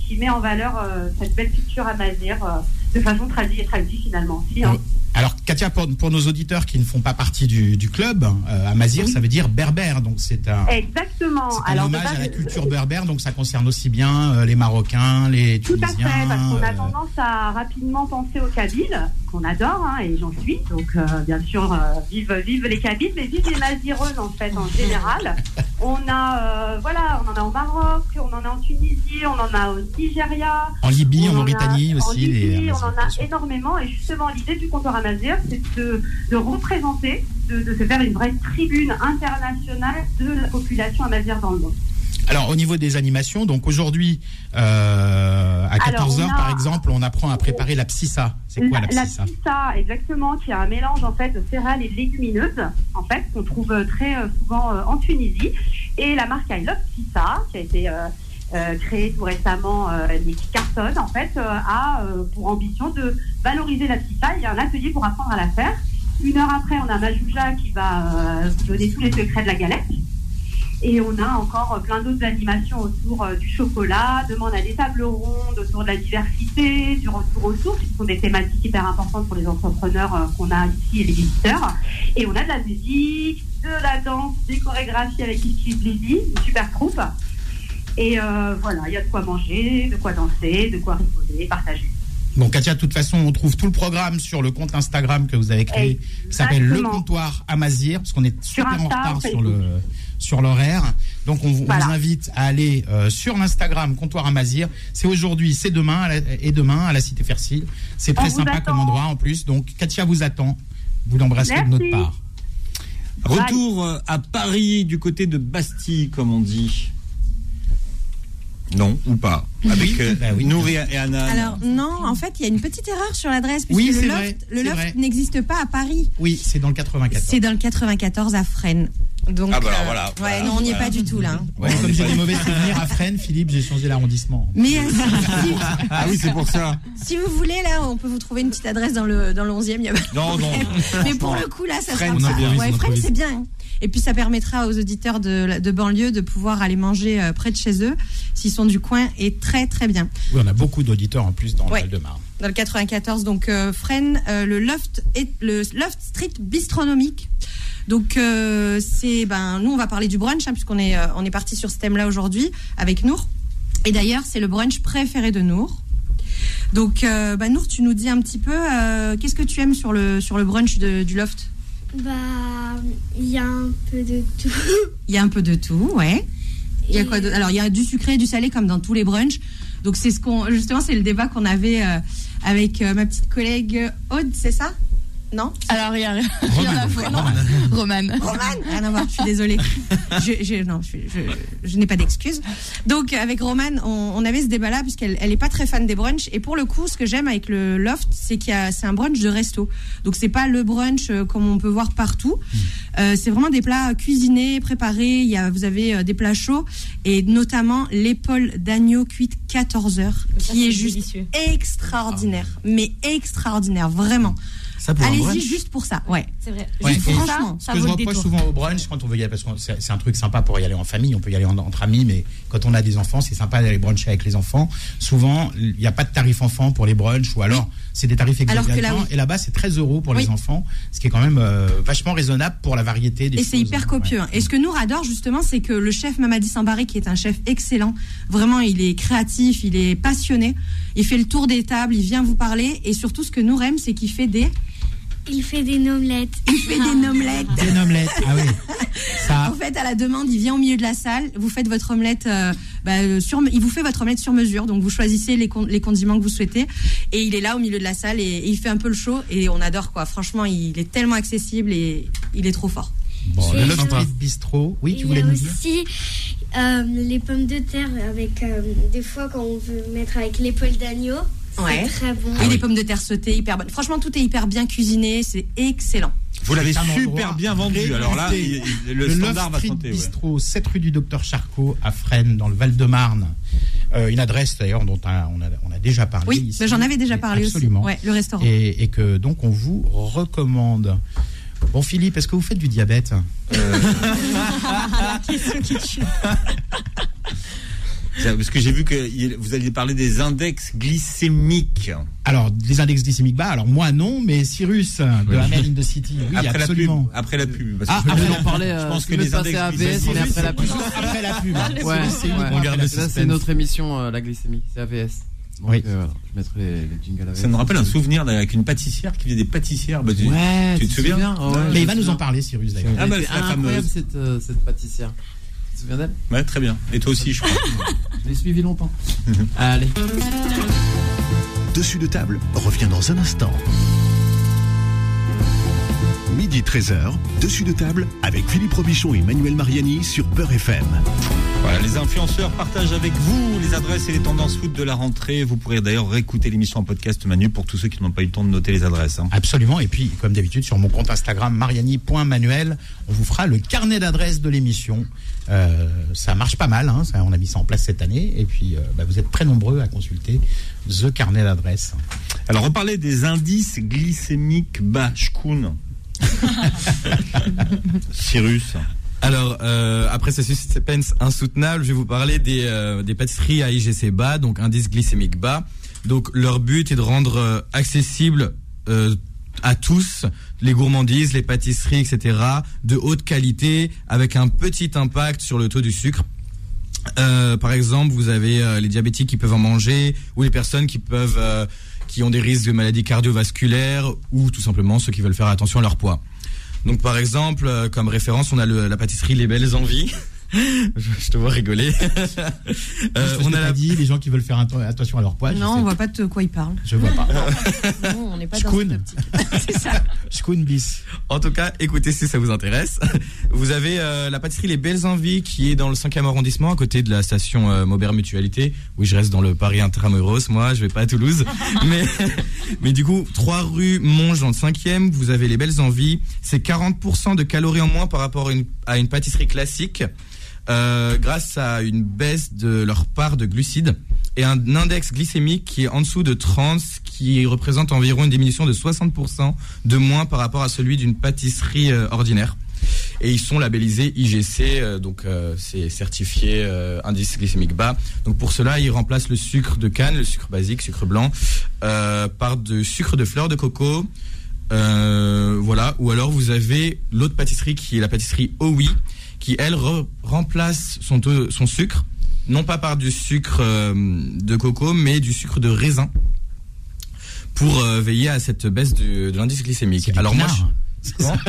qui met en valeur euh, cette belle culture amazir euh, de façon tradie et tradie finalement. Si, hein. Alors, Katia, pour, pour nos auditeurs qui ne font pas partie du, du club, euh, Amazir, ça veut dire berbère. Donc, c'est un, Exactement. un Alors, hommage à la culture berbère. Donc, ça concerne aussi bien euh, les Marocains, les Tout à Tunisiens. fait, parce qu'on a euh, tendance à rapidement penser aux Kabyles, qu'on adore, hein, et j'en suis. Donc, euh, bien sûr, euh, vive, vive les Kabyles, mais vive les Mazireuses, en fait, en général. On a, euh, voilà, on en a au Maroc, on en a en Tunisie, on en a au Nigeria. En Libye, en Mauritanie en aussi. Libye, les on en a énormément. Et justement, l'idée du comptoir Amazir, c'est de, de représenter, de, de se faire une vraie tribune internationale de la population amazir dans le monde. Alors, au niveau des animations, donc aujourd'hui, euh, à Alors, 14h, on a- par exemple, on apprend à préparer la psissa. C'est quoi la, la psissa pissa, exactement, qui est un mélange en fait de céréales et de légumineuses, en fait, qu'on trouve euh, très euh, souvent euh, en Tunisie. Et la marque I Love Pissa, qui a été euh, créée tout récemment, euh, qui cartonne, en fait, a pour ambition de valoriser la pissa. Il y a un atelier pour apprendre à la faire. Une heure après, on a Majouja qui va euh, vous donner tous les secrets de la galette. Et on a encore euh, plein d'autres animations autour euh, du chocolat. Demain, on a des tables rondes autour de la diversité, du retour aux sources, qui sont des thématiques hyper importantes pour les entrepreneurs euh, qu'on a ici et les visiteurs. Et on a de la musique, de la danse, des chorégraphies avec Ici Blizzy, une super troupe. Et voilà, il y a de quoi manger, de quoi danser, de quoi rigoler, partager. Bon, Katia, de toute façon, on trouve tout le programme sur le compte Instagram que vous avez créé, qui s'appelle Le. Comptoir Amazir, parce qu'on est Sur super en retard sur le sur l'horaire. Donc, on, vous- on Voilà. vous invite à aller euh, sur l'Instagram Comptoir Amazir. C'est aujourd'hui, c'est demain, à la- et demain à la Cité Fercile. C'est très sympa attend. comme endroit en plus. Donc, Katia vous attend. Vous l'embrasserez de notre part. Retour euh, à Paris, du côté de Bastille, comme on dit. Non, ou pas. Avec euh, Bah oui. Nour et, Anna. Alors non, en fait, il y a une petite erreur sur l'adresse puisque Oui, le c'est loft, le loft n'existe pas à Paris. Oui, c'est dans le 94. C'est dans le 94 à Fresnes. Donc, Ah bah alors euh, voilà, ouais, voilà, non, on n'y est pas du tout là. hein. Ouais, comme j'ai des mauvais souvenirs à Fresnes, Philippe, j'ai changé l'arrondissement. Mais euh, si, Ah oui, c'est pour ça. si vous voulez, là, on peut vous trouver une petite adresse dans le, dans le 11e. il y a pas de Non, non. Mais pour le coup, là, ça Fresnes, sera c'est bien. Ouais, On Fresnes, c'est bien. Et puis, ça permettra aux auditeurs de, de banlieue de pouvoir aller manger euh, près de chez eux, s'ils sont du coin, et très, très bien. Oui, on a beaucoup d'auditeurs en plus dans Ouais. le Val-de-Marne. dans le 94. Donc euh, Fresnes, euh, le loft est le loft street bistronomique. Donc euh, c'est ben nous on va parler du brunch hein, puisqu'on est on est parti sur ce thème-là aujourd'hui avec Nour. Et d'ailleurs c'est le brunch préféré de Nour. Donc euh, bah, Nour, tu nous dis un petit peu euh, qu'est-ce que tu aimes sur le sur le brunch de- du loft? Bah, il y a un peu de tout. Il y a un peu de tout, ouais. Il y a quoi de- Alors il y a du sucré et du salé comme dans tous les brunchs. Donc c'est ce qu'on justement c'est le débat qu'on avait euh, avec euh, ma petite collègue Aude, c'est ça? Non Alors, il y a rien à voir. Romane. Romane Rien à voir, je suis désolée. Je, je- non, je, je- je n'ai pas d'excuses. Donc, avec Romane, on, on avait ce débat-là, puisqu'elle elle est pas très fan des brunchs. Et pour le coup, ce que j'aime avec le loft, c'est qu'il y a, c'est un brunch de resto. Donc, c'est pas le brunch euh, comme on peut voir partout. Euh, c'est vraiment des plats cuisinés, préparés. Il y a, vous avez euh, des plats chauds et notamment l'épaule d'agneau cuite 14 heures, Ça, qui est juste délicieux. extraordinaire. Mais extraordinaire, vraiment. Ça pour un Allez-y juste pour ça. Ouais. C'est vrai. Ouais, Juste franchement, ça, Ce ça que je reproche souvent au brunch quand on veut y aller, parce que c'est un truc sympa pour y aller en famille, on peut y aller en- entre amis, mais quand on a des enfants, c'est sympa d'aller bruncher avec les enfants. Souvent, il n'y a pas de tarif enfant pour les brunchs, ou alors c'est des tarifs Alors que là, exorbitants. oui. Et là-bas, c'est 13 euros pour les enfants, ce qui est quand même euh, vachement raisonnable pour la variété des Et c'est hyper copieux. hein. Et ce que Nour adore justement, c'est que le chef Mamadi Sambaré, qui est un chef excellent, vraiment, il est créatif, il est passionné, il fait le tour des tables, il vient vous parler, et surtout ce que Nour aime, c'est qu'il fait des, Il fait des nomelettes. il fait des omelettes. Des omelettes, ah oui. Ça, En fait, à la demande, il vient au milieu de la salle, vous faites votre omelette, euh, bah, euh, sur, il vous fait votre omelette sur mesure, donc vous choisissez les, con- les condiments que vous souhaitez, et il est là au milieu de la salle et, et il fait un peu le show, et on adore quoi. Franchement, il est tellement accessible et il est trop fort. bon, le C'est Love sympa. Street Bistro, oui, tu Il y voulais a nous dire aussi euh, les pommes de terre avec euh, des fois quand on veut mettre avec l'épaule d'agneau. C'est Ouais. très bon. et les pommes de terre sautées, hyper bonnes. Franchement, tout est hyper bien cuisiné, c'est excellent. Vous l'avez super bien vendu. Alors là, il- le, standard va Street chanter. ouais. Bistro, 7 rue du Docteur Charcot à Fresnes, dans le Val-de-Marne. Euh, une adresse d'ailleurs dont on a, on déjà parlé. Oui, mais j'en avais déjà parlé Absolument. aussi. Ouais, le restaurant. Et, et que donc on vous recommande. Bon Philippe, est-ce que vous faites du diabète? Parce que j'ai vu que vous alliez parler des index glycémiques. Alors, les index glycémiques bas, alors moi non, mais Cyrus de Hammer in the City, oui, après absolument. la pub. Après la pub. parce Ah, que ah, je- on en parlait. je pense que les index AVS, glycémiques. on est après la pub. Après la pub. Ouais, C'est ouais. On garde le Ça, c'est notre émission, euh, la glycémie. C'est AVS. Donc, Oui. euh, je mettrai les, les jingles AVS. Ça me rappelle un souvenir avec une pâtissière qui faisait des pâtissières. Bah, tu, Ouais, tu te souviens Oh, ouais, Mais il va nous en souviens. parler, Cyrus, d'ailleurs. Ah bah, c'est incroyable cette, euh, cette pâtissière. Tu te souviens d'elle Ouais, très bien. Et toi aussi, je crois. Je l'ai suivi longtemps. Allez. Dessus de table revient dans un instant. Midi 13h, dessus de table avec Philippe Robichon et Manuel Mariani sur Peur FM. Voilà, les influenceurs partagent avec vous les adresses et les tendances foot de la rentrée. Vous pourrez d'ailleurs réécouter l'émission en podcast Manu pour tous ceux qui n'ont pas eu le temps de noter les adresses. hein. Absolument. Et puis, comme d'habitude, sur mon compte Instagram, mariani.manuel, on vous fera le carnet d'adresses de l'émission. Euh, ça marche pas mal. Hein, ça, on a mis ça en place cette année. Et puis, euh, bah, vous êtes très nombreux à consulter The Carnet d'adresses. Alors, on parlait des indices glycémiques bas. Cyrus. Alors, euh, après ce suspense insoutenable, je vais vous parler des, euh, pâtisseries à IGC bas, donc indice glycémique bas. Donc, leur but est de rendre euh, accessible euh, à tous les gourmandises, les pâtisseries, etc., de haute qualité, avec un petit impact sur le taux du sucre. Par exemple, vous avez les diabétiques qui peuvent en manger, ou les personnes qui peuvent, qui ont des risques de maladies cardiovasculaires, ou tout simplement ceux qui veulent faire attention à leur poids. Donc, par exemple, euh, comme référence, on a la pâtisserie Les Belles Envies. je, je te vois rigoler. Euh, on a la dit les gens qui veulent faire atten- attention à leur poids. Non, on voit pas de quoi il parle. Je vois pas. Non, on n'est pas dans Shkoun. cette optique. C'est ça. Shkoun bis. En tout cas, écoutez si ça vous intéresse. Vous avez euh, la pâtisserie Les Belles Envies qui est dans le 5e arrondissement à côté de la station euh, Maubert Mutualité. Oui, je reste dans le Paris Intramuros, moi, je vais pas à Toulouse. mais, mais du coup, 3 rue Monge dans le 5e, vous avez Les Belles Envies. C'est 40% de calories en moins par rapport à une, à une pâtisserie classique. Euh, grâce à une baisse de leur part de glucides et un index glycémique qui est en dessous de 30, ce qui représente environ une diminution de 60% de moins par rapport à celui d'une pâtisserie euh, ordinaire. Et ils sont labellisés IGC, euh, donc euh, c'est certifié indice glycémique bas. Donc pour cela, ils remplacent le sucre de canne, le sucre basique, sucre blanc, par de sucre de fleur de coco. Euh, voilà. Ou alors vous avez l'autre pâtisserie qui est la pâtisserie OUI, qui elle re- remplace son, son sucre, non pas par du sucre euh, de coco, mais du sucre de raisin pour euh, veiller à cette baisse de, de l'indice glycémique. Alors moi,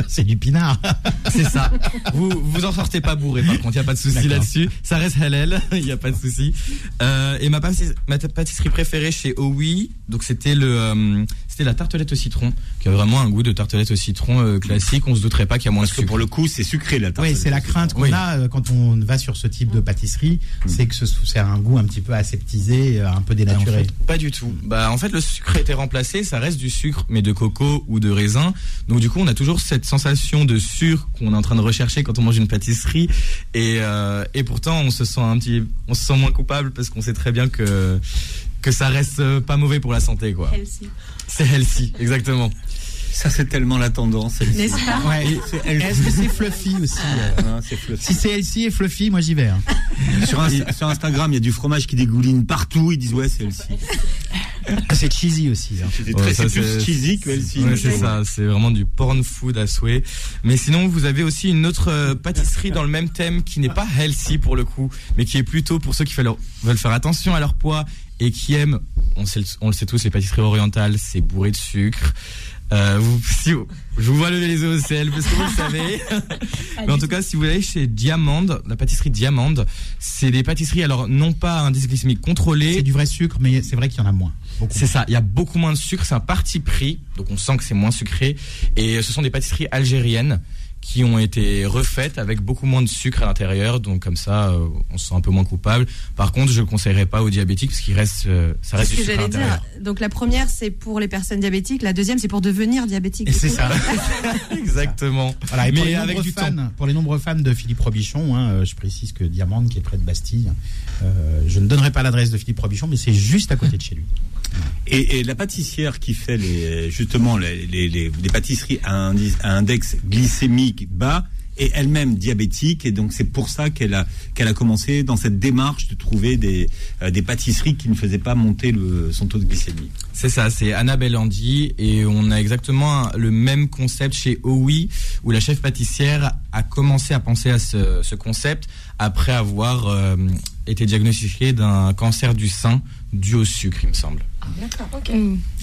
C'est du pinard. c'est ça. Vous vous en sortez pas bourré par contre, il y a pas de souci là-dessus. Ça reste halal, il y a pas de souci. Euh, et ma pâtisserie, ma pâtisserie préférée chez OUI, donc c'était le euh, c'était la tartelette au citron, qui a vraiment un goût de tartelette au citron euh, classique. On se douterait pas qu'il y a moins Parce de que sucre. pour le coup, c'est sucré la tarte. Oui, c'est la crainte qu'on Oui. a quand on va sur ce type de pâtisserie, c'est que ce- c'est un goût un petit peu aseptisé, un peu Bah, en dénaturé. fait, pas du tout. Bah en fait le sucre a été remplacé, ça reste du sucre mais de coco ou de raisin. Donc du coup on a toujours cette sensation de sucre qu'on est en train de rechercher quand on mange une pâtisserie et euh, et pourtant on se sent un petit on se sent moins coupable parce qu'on sait très bien que que ça reste pas mauvais pour la santé quoi. C'est healthy exactement. Ça, c'est tellement la tendance. N'est-ce pas Ouais. Est-ce que c'est fluffy aussi euh Non, c'est fluffy. Si c'est healthy et fluffy, moi j'y vais. hein. sur, Insta- sur Instagram, il y a du fromage qui dégouline partout. Ils disent ouais, c'est healthy. C'est cheesy aussi. hein. C'est Ouais, plus cheesy que healthy. Ouais, c'est ça, c'est vraiment du porn food à souhait. Mais sinon, vous avez aussi une autre euh, pâtisserie dans le même thème qui n'est pas healthy pour le coup, mais qui est plutôt pour ceux qui veulent faire attention à leur poids et qui aiment, on, sait, on le sait tous, les pâtisseries orientales, c'est bourré de sucre. Euh, vous, si, je vous vois lever les yeux au ciel parce que vous le savez. Mais en tout cas, si vous allez chez Diamande, la pâtisserie Diamande, c'est des pâtisseries, alors non pas un indice glycémique contrôlé, C'est du vrai sucre, mais c'est vrai qu'il y en a moins. C'est ça, il y a beaucoup moins de sucre, c'est un parti pris, donc on sent que c'est moins sucré. Et ce sont des pâtisseries algériennes qui ont été refaites avec beaucoup moins de sucre à l'intérieur, donc comme ça, euh, on se sent un peu moins coupable. Par contre, je ne le conseillerais pas aux diabétiques parce qu'il reste, euh, ça ce du que sucre à dire. Donc la première, c'est pour les personnes diabétiques. La deuxième, c'est pour devenir diabétique. Et c'est ça. Exactement. Voilà, et pour, Mais les avec nombreux du temps. fans, pour les nombreux fans de Philippe Robichon, hein, euh, je précise que Diamande, qui est près de Bastille, euh, je ne donnerai pas l'adresse de Philippe Robichon, mais c'est juste à côté de chez lui. Et, et la pâtissière qui fait les, justement les, les, les- les pâtisseries à, indice- à index bas est elle-même diabétique et donc c'est pour ça qu'elle a qu'elle a commencé dans cette démarche de trouver des euh, des pâtisseries qui ne faisaient pas monter le, son taux de glycémie. C'est ça, c'est Annabelle Andy et on a exactement le même concept chez OUI où la chef pâtissière a commencé à penser à ce, ce concept après avoir euh, été diagnostiquée d'un cancer du sein dû au sucre, il me semble.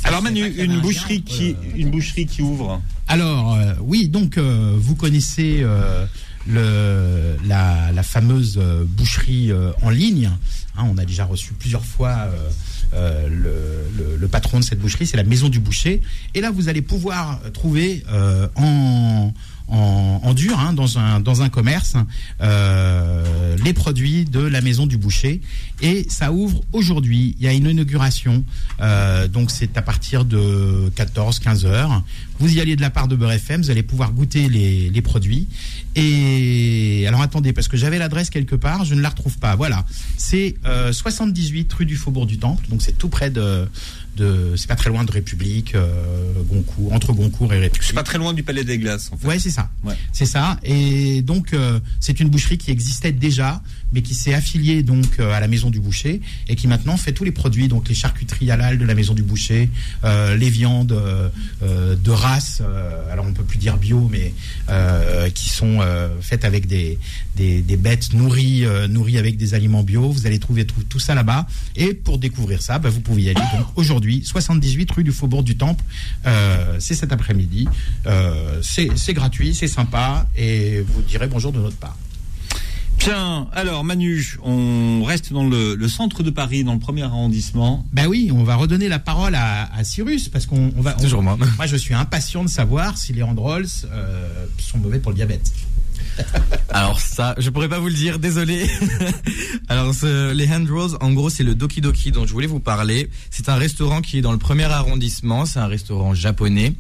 Alors Manu, une boucherie qui une boucherie qui ouvre. Alors, euh, oui, donc euh, vous connaissez euh, le, la, la fameuse boucherie euh, en ligne. Hein, on a déjà reçu plusieurs fois euh, euh, le, le- le patron de cette boucherie, c'est la Maison du Boucher. Et là, vous allez pouvoir trouver euh, en, en, dur, hein, dans, un, commerce, euh, les produits de la Maison du Boucher. Et ça ouvre aujourd'hui. Il y a une inauguration. euh, donc, c'est à partir de 14-15 heures. Vous y allez de la part de Beurre FM, vous allez pouvoir goûter les, produits. Et alors attendez, parce que j'avais l'adresse quelque part, je ne la retrouve pas. Voilà, c'est euh, 78 rue du Faubourg du Temple, donc c'est tout près de, de c'est pas très loin de République, euh, Goncourt, entre Goncourt et République. C'est pas très loin du Palais des Glaces en fait. Ouais, c'est ça. Ouais. C'est ça. Et donc, euh, c'est une boucherie qui existait déjà, mais qui s'est affiliée donc euh, à la Maison du Boucher et qui maintenant fait tous les produits, donc les charcuteries halal de la Maison du Boucher, euh, les viandes euh, euh, de race, euh, alors on peut plus dire bio, mais euh, qui sont faites avec des, des, des bêtes nourries, nourries avec des aliments bio. Vous allez trouver tout, ça là-bas. Et pour découvrir ça, bah, vous pouvez y aller donc aujourd'hui, 78 rue du Faubourg du Temple. C'est cet après-midi. C'est gratuit, c'est sympa, et vous direz bonjour de notre part. Bien, alors Manu, on reste dans le, le centre de Paris, dans le premier arrondissement. Ben oui, on va redonner la parole à, à Cyrus parce qu'on on va. on- Toujours moi. Moi, je suis impatient de savoir si les hand rolls euh, sont mauvais pour le diabète. Alors ça, je pourrais pas vous le dire, désolé. Alors ce- les hand rolls, en gros, c'est le Doki Doki dont je voulais vous parler. C'est un restaurant qui est dans le premier arrondissement. C'est un restaurant japonais.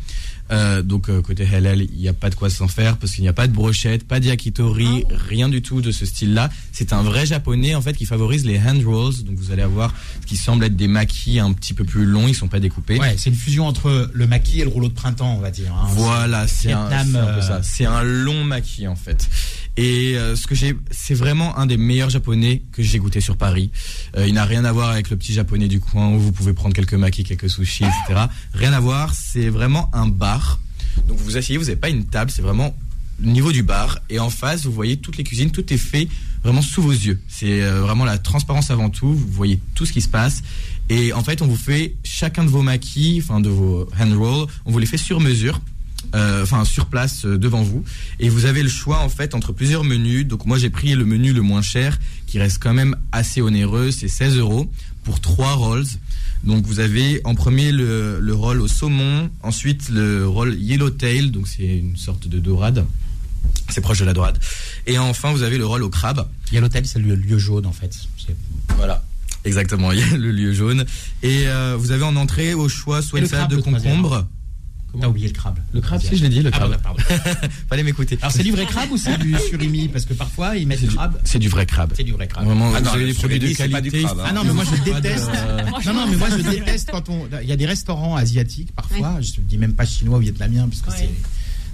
Euh, donc euh, côté halal, il n'y a pas de quoi s'en faire parce qu'il n'y a pas de brochette, pas de yakitori, rien du tout de ce style-là. C'est un vrai japonais en fait qui favorise les hand rolls. Donc vous allez avoir ce qui semble être des maquis un petit peu plus longs, ils sont pas découpés. Ouais, c'est une fusion entre le maquis et le rouleau de printemps, on va dire. hein. Voilà, c'est un, peu euh, ça. C'est un long maquis en fait. Et euh, ce que j'ai, c'est vraiment un des meilleurs japonais que j'ai goûté sur Paris. Euh, il n'a rien à voir avec le petit japonais du coin où vous pouvez prendre quelques maquis, quelques sushis, etc. Rien à voir. C'est vraiment un bar. Donc vous vous asseyez, vous n'avez pas une table, c'est vraiment le niveau du bar. Et en face, vous voyez toutes les cuisines, tout est fait vraiment sous vos yeux. C'est euh, vraiment la transparence avant tout. Vous voyez tout ce qui se passe. Et en fait, on vous fait chacun de vos maquis, enfin de vos hand rolls, on vous les fait sur mesure enfin sur place euh, devant vous. Et vous avez le choix en fait entre plusieurs menus. Donc moi j'ai pris le menu le moins cher qui reste quand même assez onéreux. C'est 16 euros pour trois rolls. Donc vous avez en premier le, le roll au saumon. Ensuite le roll yellowtail. Donc c'est une sorte de dorade. C'est proche de la dorade. Et enfin vous avez le roll au crabe. Il y a l'hôtel, c'est le lieu jaune en fait. Voilà. Exactement. Il y a le lieu jaune. Et euh, vous avez en entrée au choix soit Et une salade de concombre T'as oublié le crabe. le crabe si je l'ai dit le Ah, crabe pardon, pardon. fallait m'écouter Alors c'est du vrai crabe ou c'est du surimi? Parce que parfois ils mettent du crabe. c'est du vrai crabe C'est du vrai crabe. Vraiment, Ah non, vous avez des produits de c'est qualité. du crabe, hein. Ah non, mais moi je déteste. Non, non, mais moi je déteste quand on. Il y a des restaurants asiatiques parfois, je dis même pas chinois ou vietnamien, parce que c'est.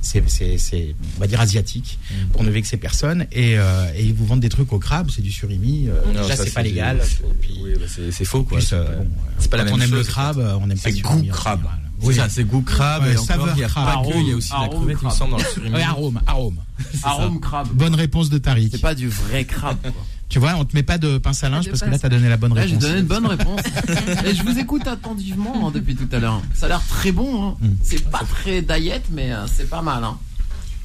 C'est, c'est, c'est, on va dire asiatique, pour ne vexer personne, et, euh, et ils vous vendent des trucs au crabe, c'est du surimi. euh, Non, déjà, ça, c'est pas légal. puis, Oui, bah, c'est c'est faux quoi. C'est euh, bon, c'est pas la même on aime chose. le crabe, on n'aime pas C'est le goût crabe. Oui. ça, c'est goût crabe. Ouais, et encore, saveur il n'y a crabe. pas que, il y a aussi la crevette, il me crabe. semble, dans le surimi. Ouais, arôme, arôme. Arôme crabe. Bonne réponse de Tariq. C'est pas du vrai crabe. quoi. Tu vois, on te met pas de pince à linge parce que là, pince. t'as donné la bonne Là, j'ai réponse. donné une bonne réponse. Et je vous écoute attentivement hein, depuis tout à l'heure. Ça a l'air très bon. Hein. Mm. C'est pas très diet, mais euh, c'est pas mal. Hein.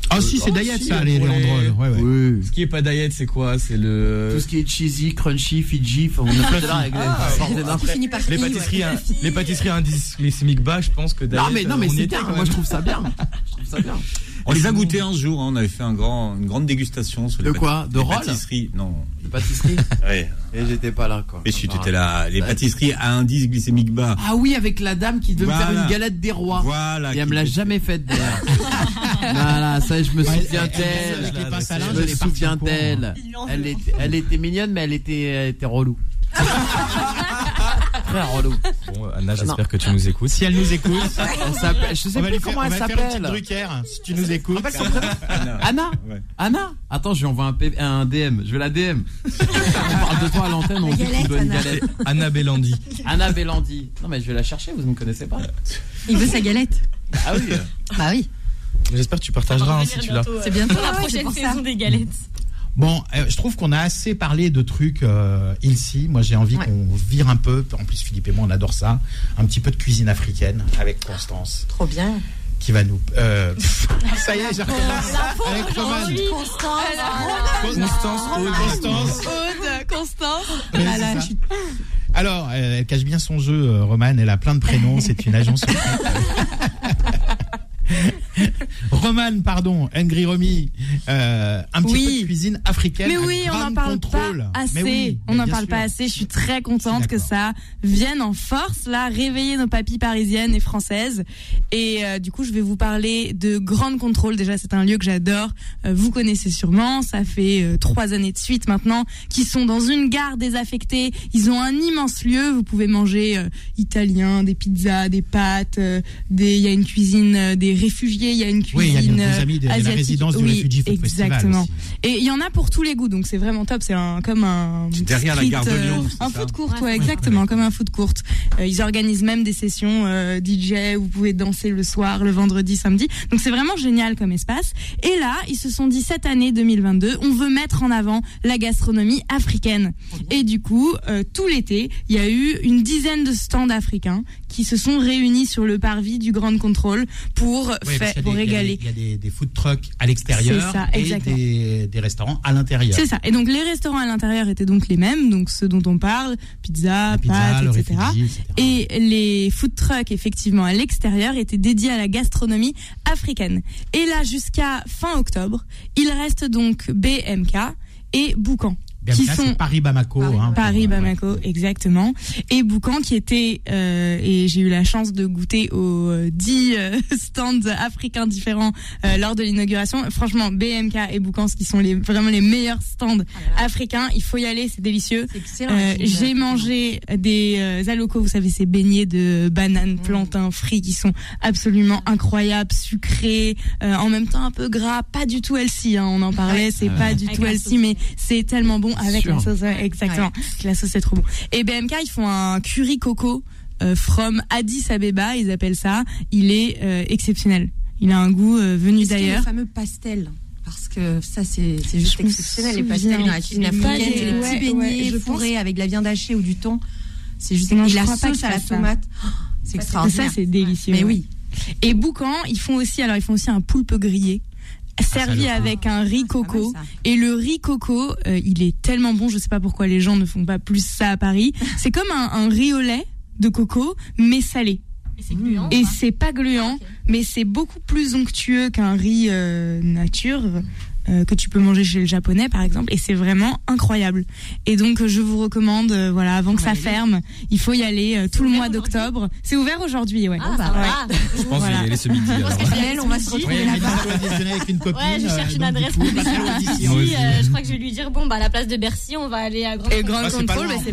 Ah si, c'est Oh, diet si, ça, les, les les- androles. Ouais, ouais. Ce qui est pas diet, c'est quoi? C'est le. Tout ce qui est cheesy, crunchy, Fiji, on là avec les Ah, d'énormes- Qui finit par Les i, ouais. pâtisseries, à- les pâtisseries glycémique bas, je pense que diet. Non mais non mais on y c'est bien. Moi je trouve ça bien. Je trouve ça bien. On les a goûtés un jour, hein, on avait fait un grand, une grande dégustation sur De les quoi? pâtis- De les roll pâtisseries. Non. Les pâtisseries? Ouais. Et j'étais pas là quoi. Mais si tu étais là, les pâtisseries à indice glycémique bas. Ah oui, avec la dame qui devait me faire une galette des rois. Voilà. Et elle me l'a était- jamais faite d'ailleurs. voilà, ça je me souviens elle- elle- d'elle. Je me souviens d'elle. Elle était, elle était mignonne, mais elle était, elle était relou. Très relou. Bon, Anna, j'espère que tu nous écoutes. Si elle nous écoute, Elle s'appelle- je sais on va plus lui faire, comment on elle va faire une petite s'appelle. Drucker, si tu nous écoutes. Rappelle son prénom. Anna Ouais. Anna Attends, je lui envoie un, P- un DM. Je vais la DM. on parle de toi à l'antenne, on dit que tu galette, dois une Anna. galette. Anna Bellandi. Anna Bellandi. Non, mais je vais la chercher, vous ne me connaissez pas. Il veut sa galette. Ah oui. Bah oui. J'espère que tu partageras hein, si tu l'as. C'est bientôt la prochaine saison des galettes. Bon, euh, je trouve qu'on a assez parlé de trucs euh, ici. Moi, j'ai envie Ouais. qu'on vire un peu. En plus, Philippe et moi, on adore ça. Un petit peu de cuisine africaine avec Constance, Trop bien. qui va nous. euh, ça y est, j'ai recommencé avec Roman. Constance, Aude, Constance. Aude, Constance. Ouais, c'est là, ça. je suis- Alors, elle cache bien son jeu, euh, Roman. Elle a plein de prénoms. C'est une agence. Roman, pardon, Hungry Romy, euh, un petit Oui. peu de cuisine africaine. Mais oui, on n'en parle contrôle. pas assez. Oui, on n'en parle sûr. pas assez. Je suis très contente que ça vienne en force, là, réveiller nos papilles parisiennes et françaises. Et euh, du coup, je vais vous parler de Grande Contrôle. Déjà, c'est un lieu que j'adore. Euh, vous connaissez sûrement. Ça fait trois années de suite maintenant qu'ils sont dans une gare désaffectée. Ils ont un immense lieu. Vous pouvez manger italien, des pizzas, des pâtes. des. Il y a une cuisine des réfugiés. Il y a une cuisine Oui, il y a nos euh, amis de, de la asiatique. résidence du Oui, Refugee Food Festival exactement. Et il y en a pour tous les goûts, donc c'est vraiment top. C'est un comme un C'est derrière la street, gare de euh, Lyon, c'est un ça foot court, ouais, Ouais, exactement, comme un foot court. Euh, ils organisent même des sessions euh, DJ où vous pouvez danser le soir, le vendredi, samedi. Donc c'est vraiment génial comme espace. Et là, ils se sont dit cette année 2022, on veut mettre en avant la gastronomie africaine. Et du coup, euh, tout l'été, il y a eu une dizaine de stands africains qui se sont réunis sur le parvis du Grand Contrôle pour Oui, faire, pour des- il y a régaler. des- Il y a des, des food trucks à l'extérieur et des, des restaurants à l'intérieur. C'est ça. Et donc les restaurants à l'intérieur étaient donc les mêmes, donc ceux dont on parle, pizza, pâtes, le etc. réfugié, etc. Et les food trucks, effectivement, à l'extérieur, étaient dédiés à la gastronomie africaine. Et là, jusqu'à fin octobre, il reste donc BMK et Boucan. Qui sont Paris Bamako. Paris, hein, Paris, Bamako, exactement. Et Boucan qui était, euh, et j'ai eu la chance de goûter aux euh, 10 euh, stands africains différents euh, lors de l'inauguration. Franchement, BMK et Boucan, ce qui sont les, vraiment les meilleurs stands africains, il faut y aller, c'est délicieux. C'est excellent. Euh, j'ai mangé des euh, alocos, vous savez, ces beignets de bananes, plantains, frits qui sont absolument incroyables, sucrés, euh, en même temps un peu gras, pas du tout healthy, hein, on en parlait, c'est pas du tout healthy, mais c'est tellement bon avec Sûr. la sauce, ouais, exactement. La sauce c'est trop bon. Et BMK, ils font un curry coco euh, from Addis Abeba, ils appellent ça. Il est euh, exceptionnel. Il a un goût euh, venu d'ailleurs. Le fameux pastel? Parce que ça, c'est juste Je exceptionnel, les pastels dans la cuisine Les africaine. Les ouais, petits ouais, beignets pense- fourrés avec de la viande hachée ou du thon. C'est juste Non, la sauce à la ça. tomate. oh, C'est Ça, extraordinaire. c'est délicieux. Mais ouais. oui. Et Boucan, ils font aussi, alors ils font aussi un poulpe grillé. Servi le- avec un riz Ah, coco. mal. Et le riz coco, euh, il est tellement bon, je sais pas pourquoi les gens ne font pas plus ça à Paris. C'est comme un, un riz au lait de coco, mais salé. Et c'est gluant. Et c'est pas gluant, mais c'est beaucoup plus onctueux qu'un riz euh, nature. Euh, que tu peux manger chez le japonais par exemple et c'est vraiment incroyable et donc euh, je vous recommande euh, voilà avant que ça ferme il faut y aller euh, tout le mois d'octobre c'est ouvert aujourd'hui ouais Ah, ça Ouais. Je pense Voilà. que je vais y aller ce midi. alors. Elle, on va se retrouver là-bas. avec une copine. Ouais, je cherche euh, une adresse coup, euh, je crois que je vais lui dire bon bah à la place de Bercy, on va aller à Grand et Grand Ah, c'est pas Control loin, bah, en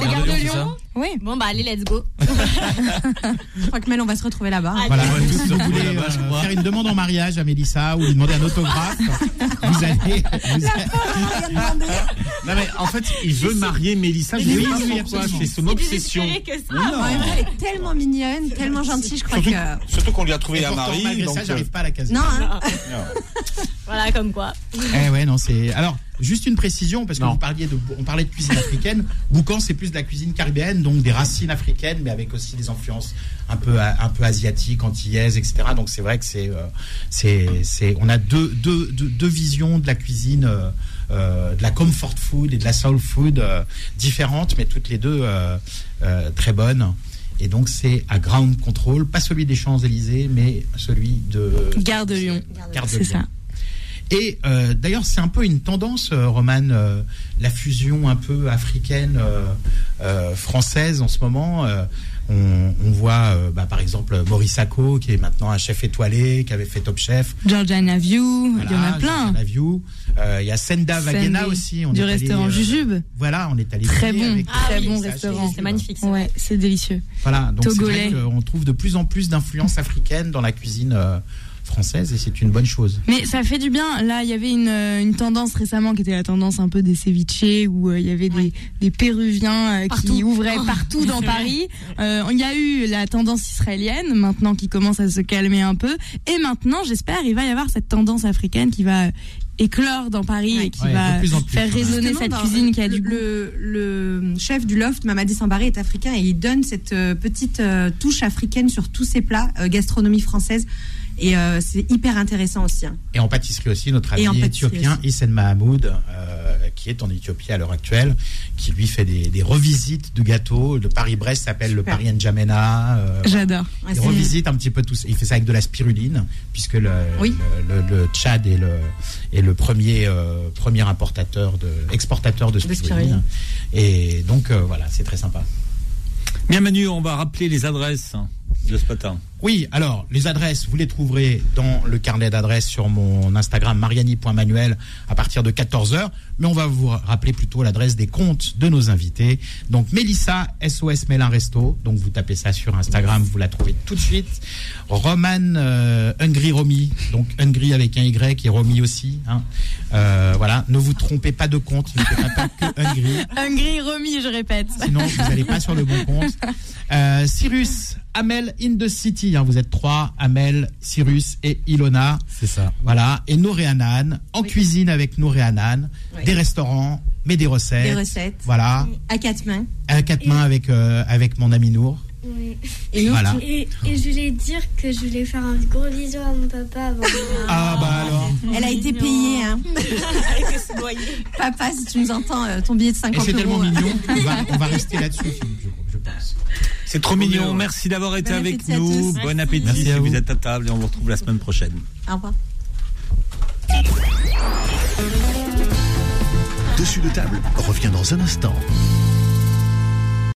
c'est gare de Lyon, oui Bon bah allez, let's go. Je crois que Mel, on va se retrouver là-bas. Voilà, si vous voulez je euh, faire une demande en mariage à Mélissa ou lui demander un autographe, vous allez. vous- Non mais en fait, il veut marier Mélissa. Je Oui, sais oui. C'est son obsession. que ça. Non. Elle est tellement mignonne, tellement gentille, je crois Surtout, que. surtout qu'on lui a trouvé Et un mari. malgré donc, ça, euh, j'arrive pas à la caser. Non, hein. Voilà, comme quoi. Eh ouais, non, c'est. Alors, juste une précision, parce que Non. vous parliez de, on parlait de cuisine africaine. Boucan, c'est plus de la cuisine caribéenne, donc des racines africaines, mais avec aussi des influences un peu, un peu asiatiques, antillaises, etc. Donc c'est vrai que c'est, euh, c'est, c'est, on a deux, deux, deux, deux visions de la cuisine, euh, euh, de la comfort food et de la soul food euh, différentes, mais toutes les deux euh, euh, très bonnes. Et donc c'est à ground control, pas celui des Champs-Élysées, mais celui de Gare de Lyon Gare de c'est Lyon. ça Et euh, d'ailleurs, c'est un peu une tendance, euh, Romane, euh, la fusion un peu africaine, euh, euh, française en ce moment, euh, On, on voit euh, bah, par exemple Maurice Sacco qui est maintenant un chef étoilé, qui avait fait Top Chef. Georgiana View, il y en a plein. Georgiana View. Euh, Il y a Senda Vagena aussi. On du est allé, restaurant euh, Jujube. Voilà, on est allé Très bon, avec- très bon restaurant. c'est magnifique. Ouais, c'est délicieux. Voilà, donc c'est Togolais. vrai qu'on trouve de plus en plus d'influences africaines dans la cuisine euh, française et c'est une bonne chose. Mais ça fait du bien. Là, il y avait une, euh, une tendance récemment qui était la tendance un peu des ceviches où euh, il y avait des, des Péruviens euh, qui ouvraient Oh. partout dans Paris. Euh, Il y a eu la tendance israélienne maintenant qui commence à se calmer un peu. Et maintenant, j'espère, il va y avoir cette tendance africaine qui va éclore dans Paris et qui Ouais, va plus plus, faire résonner cette dans- cuisine qui a le, du goût. le, le chef du loft, Mamadi Sambaré, est africain et il donne cette petite euh, touche africaine sur tous ses plats, euh, gastronomie française. Et euh, c'est hyper intéressant aussi. hein. Et en pâtisserie aussi, notre ami éthiopien. Hissen Mahamoud, euh, qui est en Éthiopie à l'heure actuelle, qui lui fait des, des revisites de gâteaux. Le Paris-Brest s'appelle le. Paris N'Djamena. euh, J'adore. Ouais, Il revisite un petit peu tout ça. Il fait ça avec de la spiruline, puisque le, Oui. le, le- le Tchad est le, est le premier, euh, premier importateur de, exportateur de spiruline. spiruline. Et donc, euh, voilà, c'est très sympa. Bien Manu, on va rappeler les adresses de ce matin. Oui, alors les adresses, vous les trouverez dans le carnet d'adresses sur mon Instagram mariani.manuel à partir de 14h. Mais on va vous rappeler plutôt l'adresse des comptes de nos invités. Donc Mélissa, SOS Mélin Resto. Donc vous tapez ça sur Instagram, vous la trouvez tout de suite. Roman euh, Hungry Romy. Donc Hungry avec un Y et Romy aussi. hein. Euh, voilà, ne vous trompez pas de compte. Ne faites pas que Hungry. Hungry remis, je répète. Sinon, vous n'allez pas sur le bon compte. Euh, Cyrus, Amel in the City. Hein, vous êtes trois, Amel, Cyrus et Ilona. C'est ça. Voilà. Et Nouré Hanan, en cuisine avec Nouré Hanan. Oui. Des restaurants, mais des recettes. Des recettes. Voilà. À quatre mains. À quatre mains avec, euh, avec mon ami Nour. Oui. Et nous, Voilà. Et, et je voulais dire que je voulais faire un gros bisou à mon papa avant. Ah bah alors. Elle a été payée. Hein. Papa, si tu nous entends, euh, ton billet de Et 50 c'est tellement euros. euh, mignon. On va, on va rester là-dessus, je. C'est trop mignon. Merci d'avoir été Bon avec nous. Bon appétit Merci si vous. êtes à table et on vous retrouve la semaine prochaine. Au revoir. Dessus de table revient dans un instant.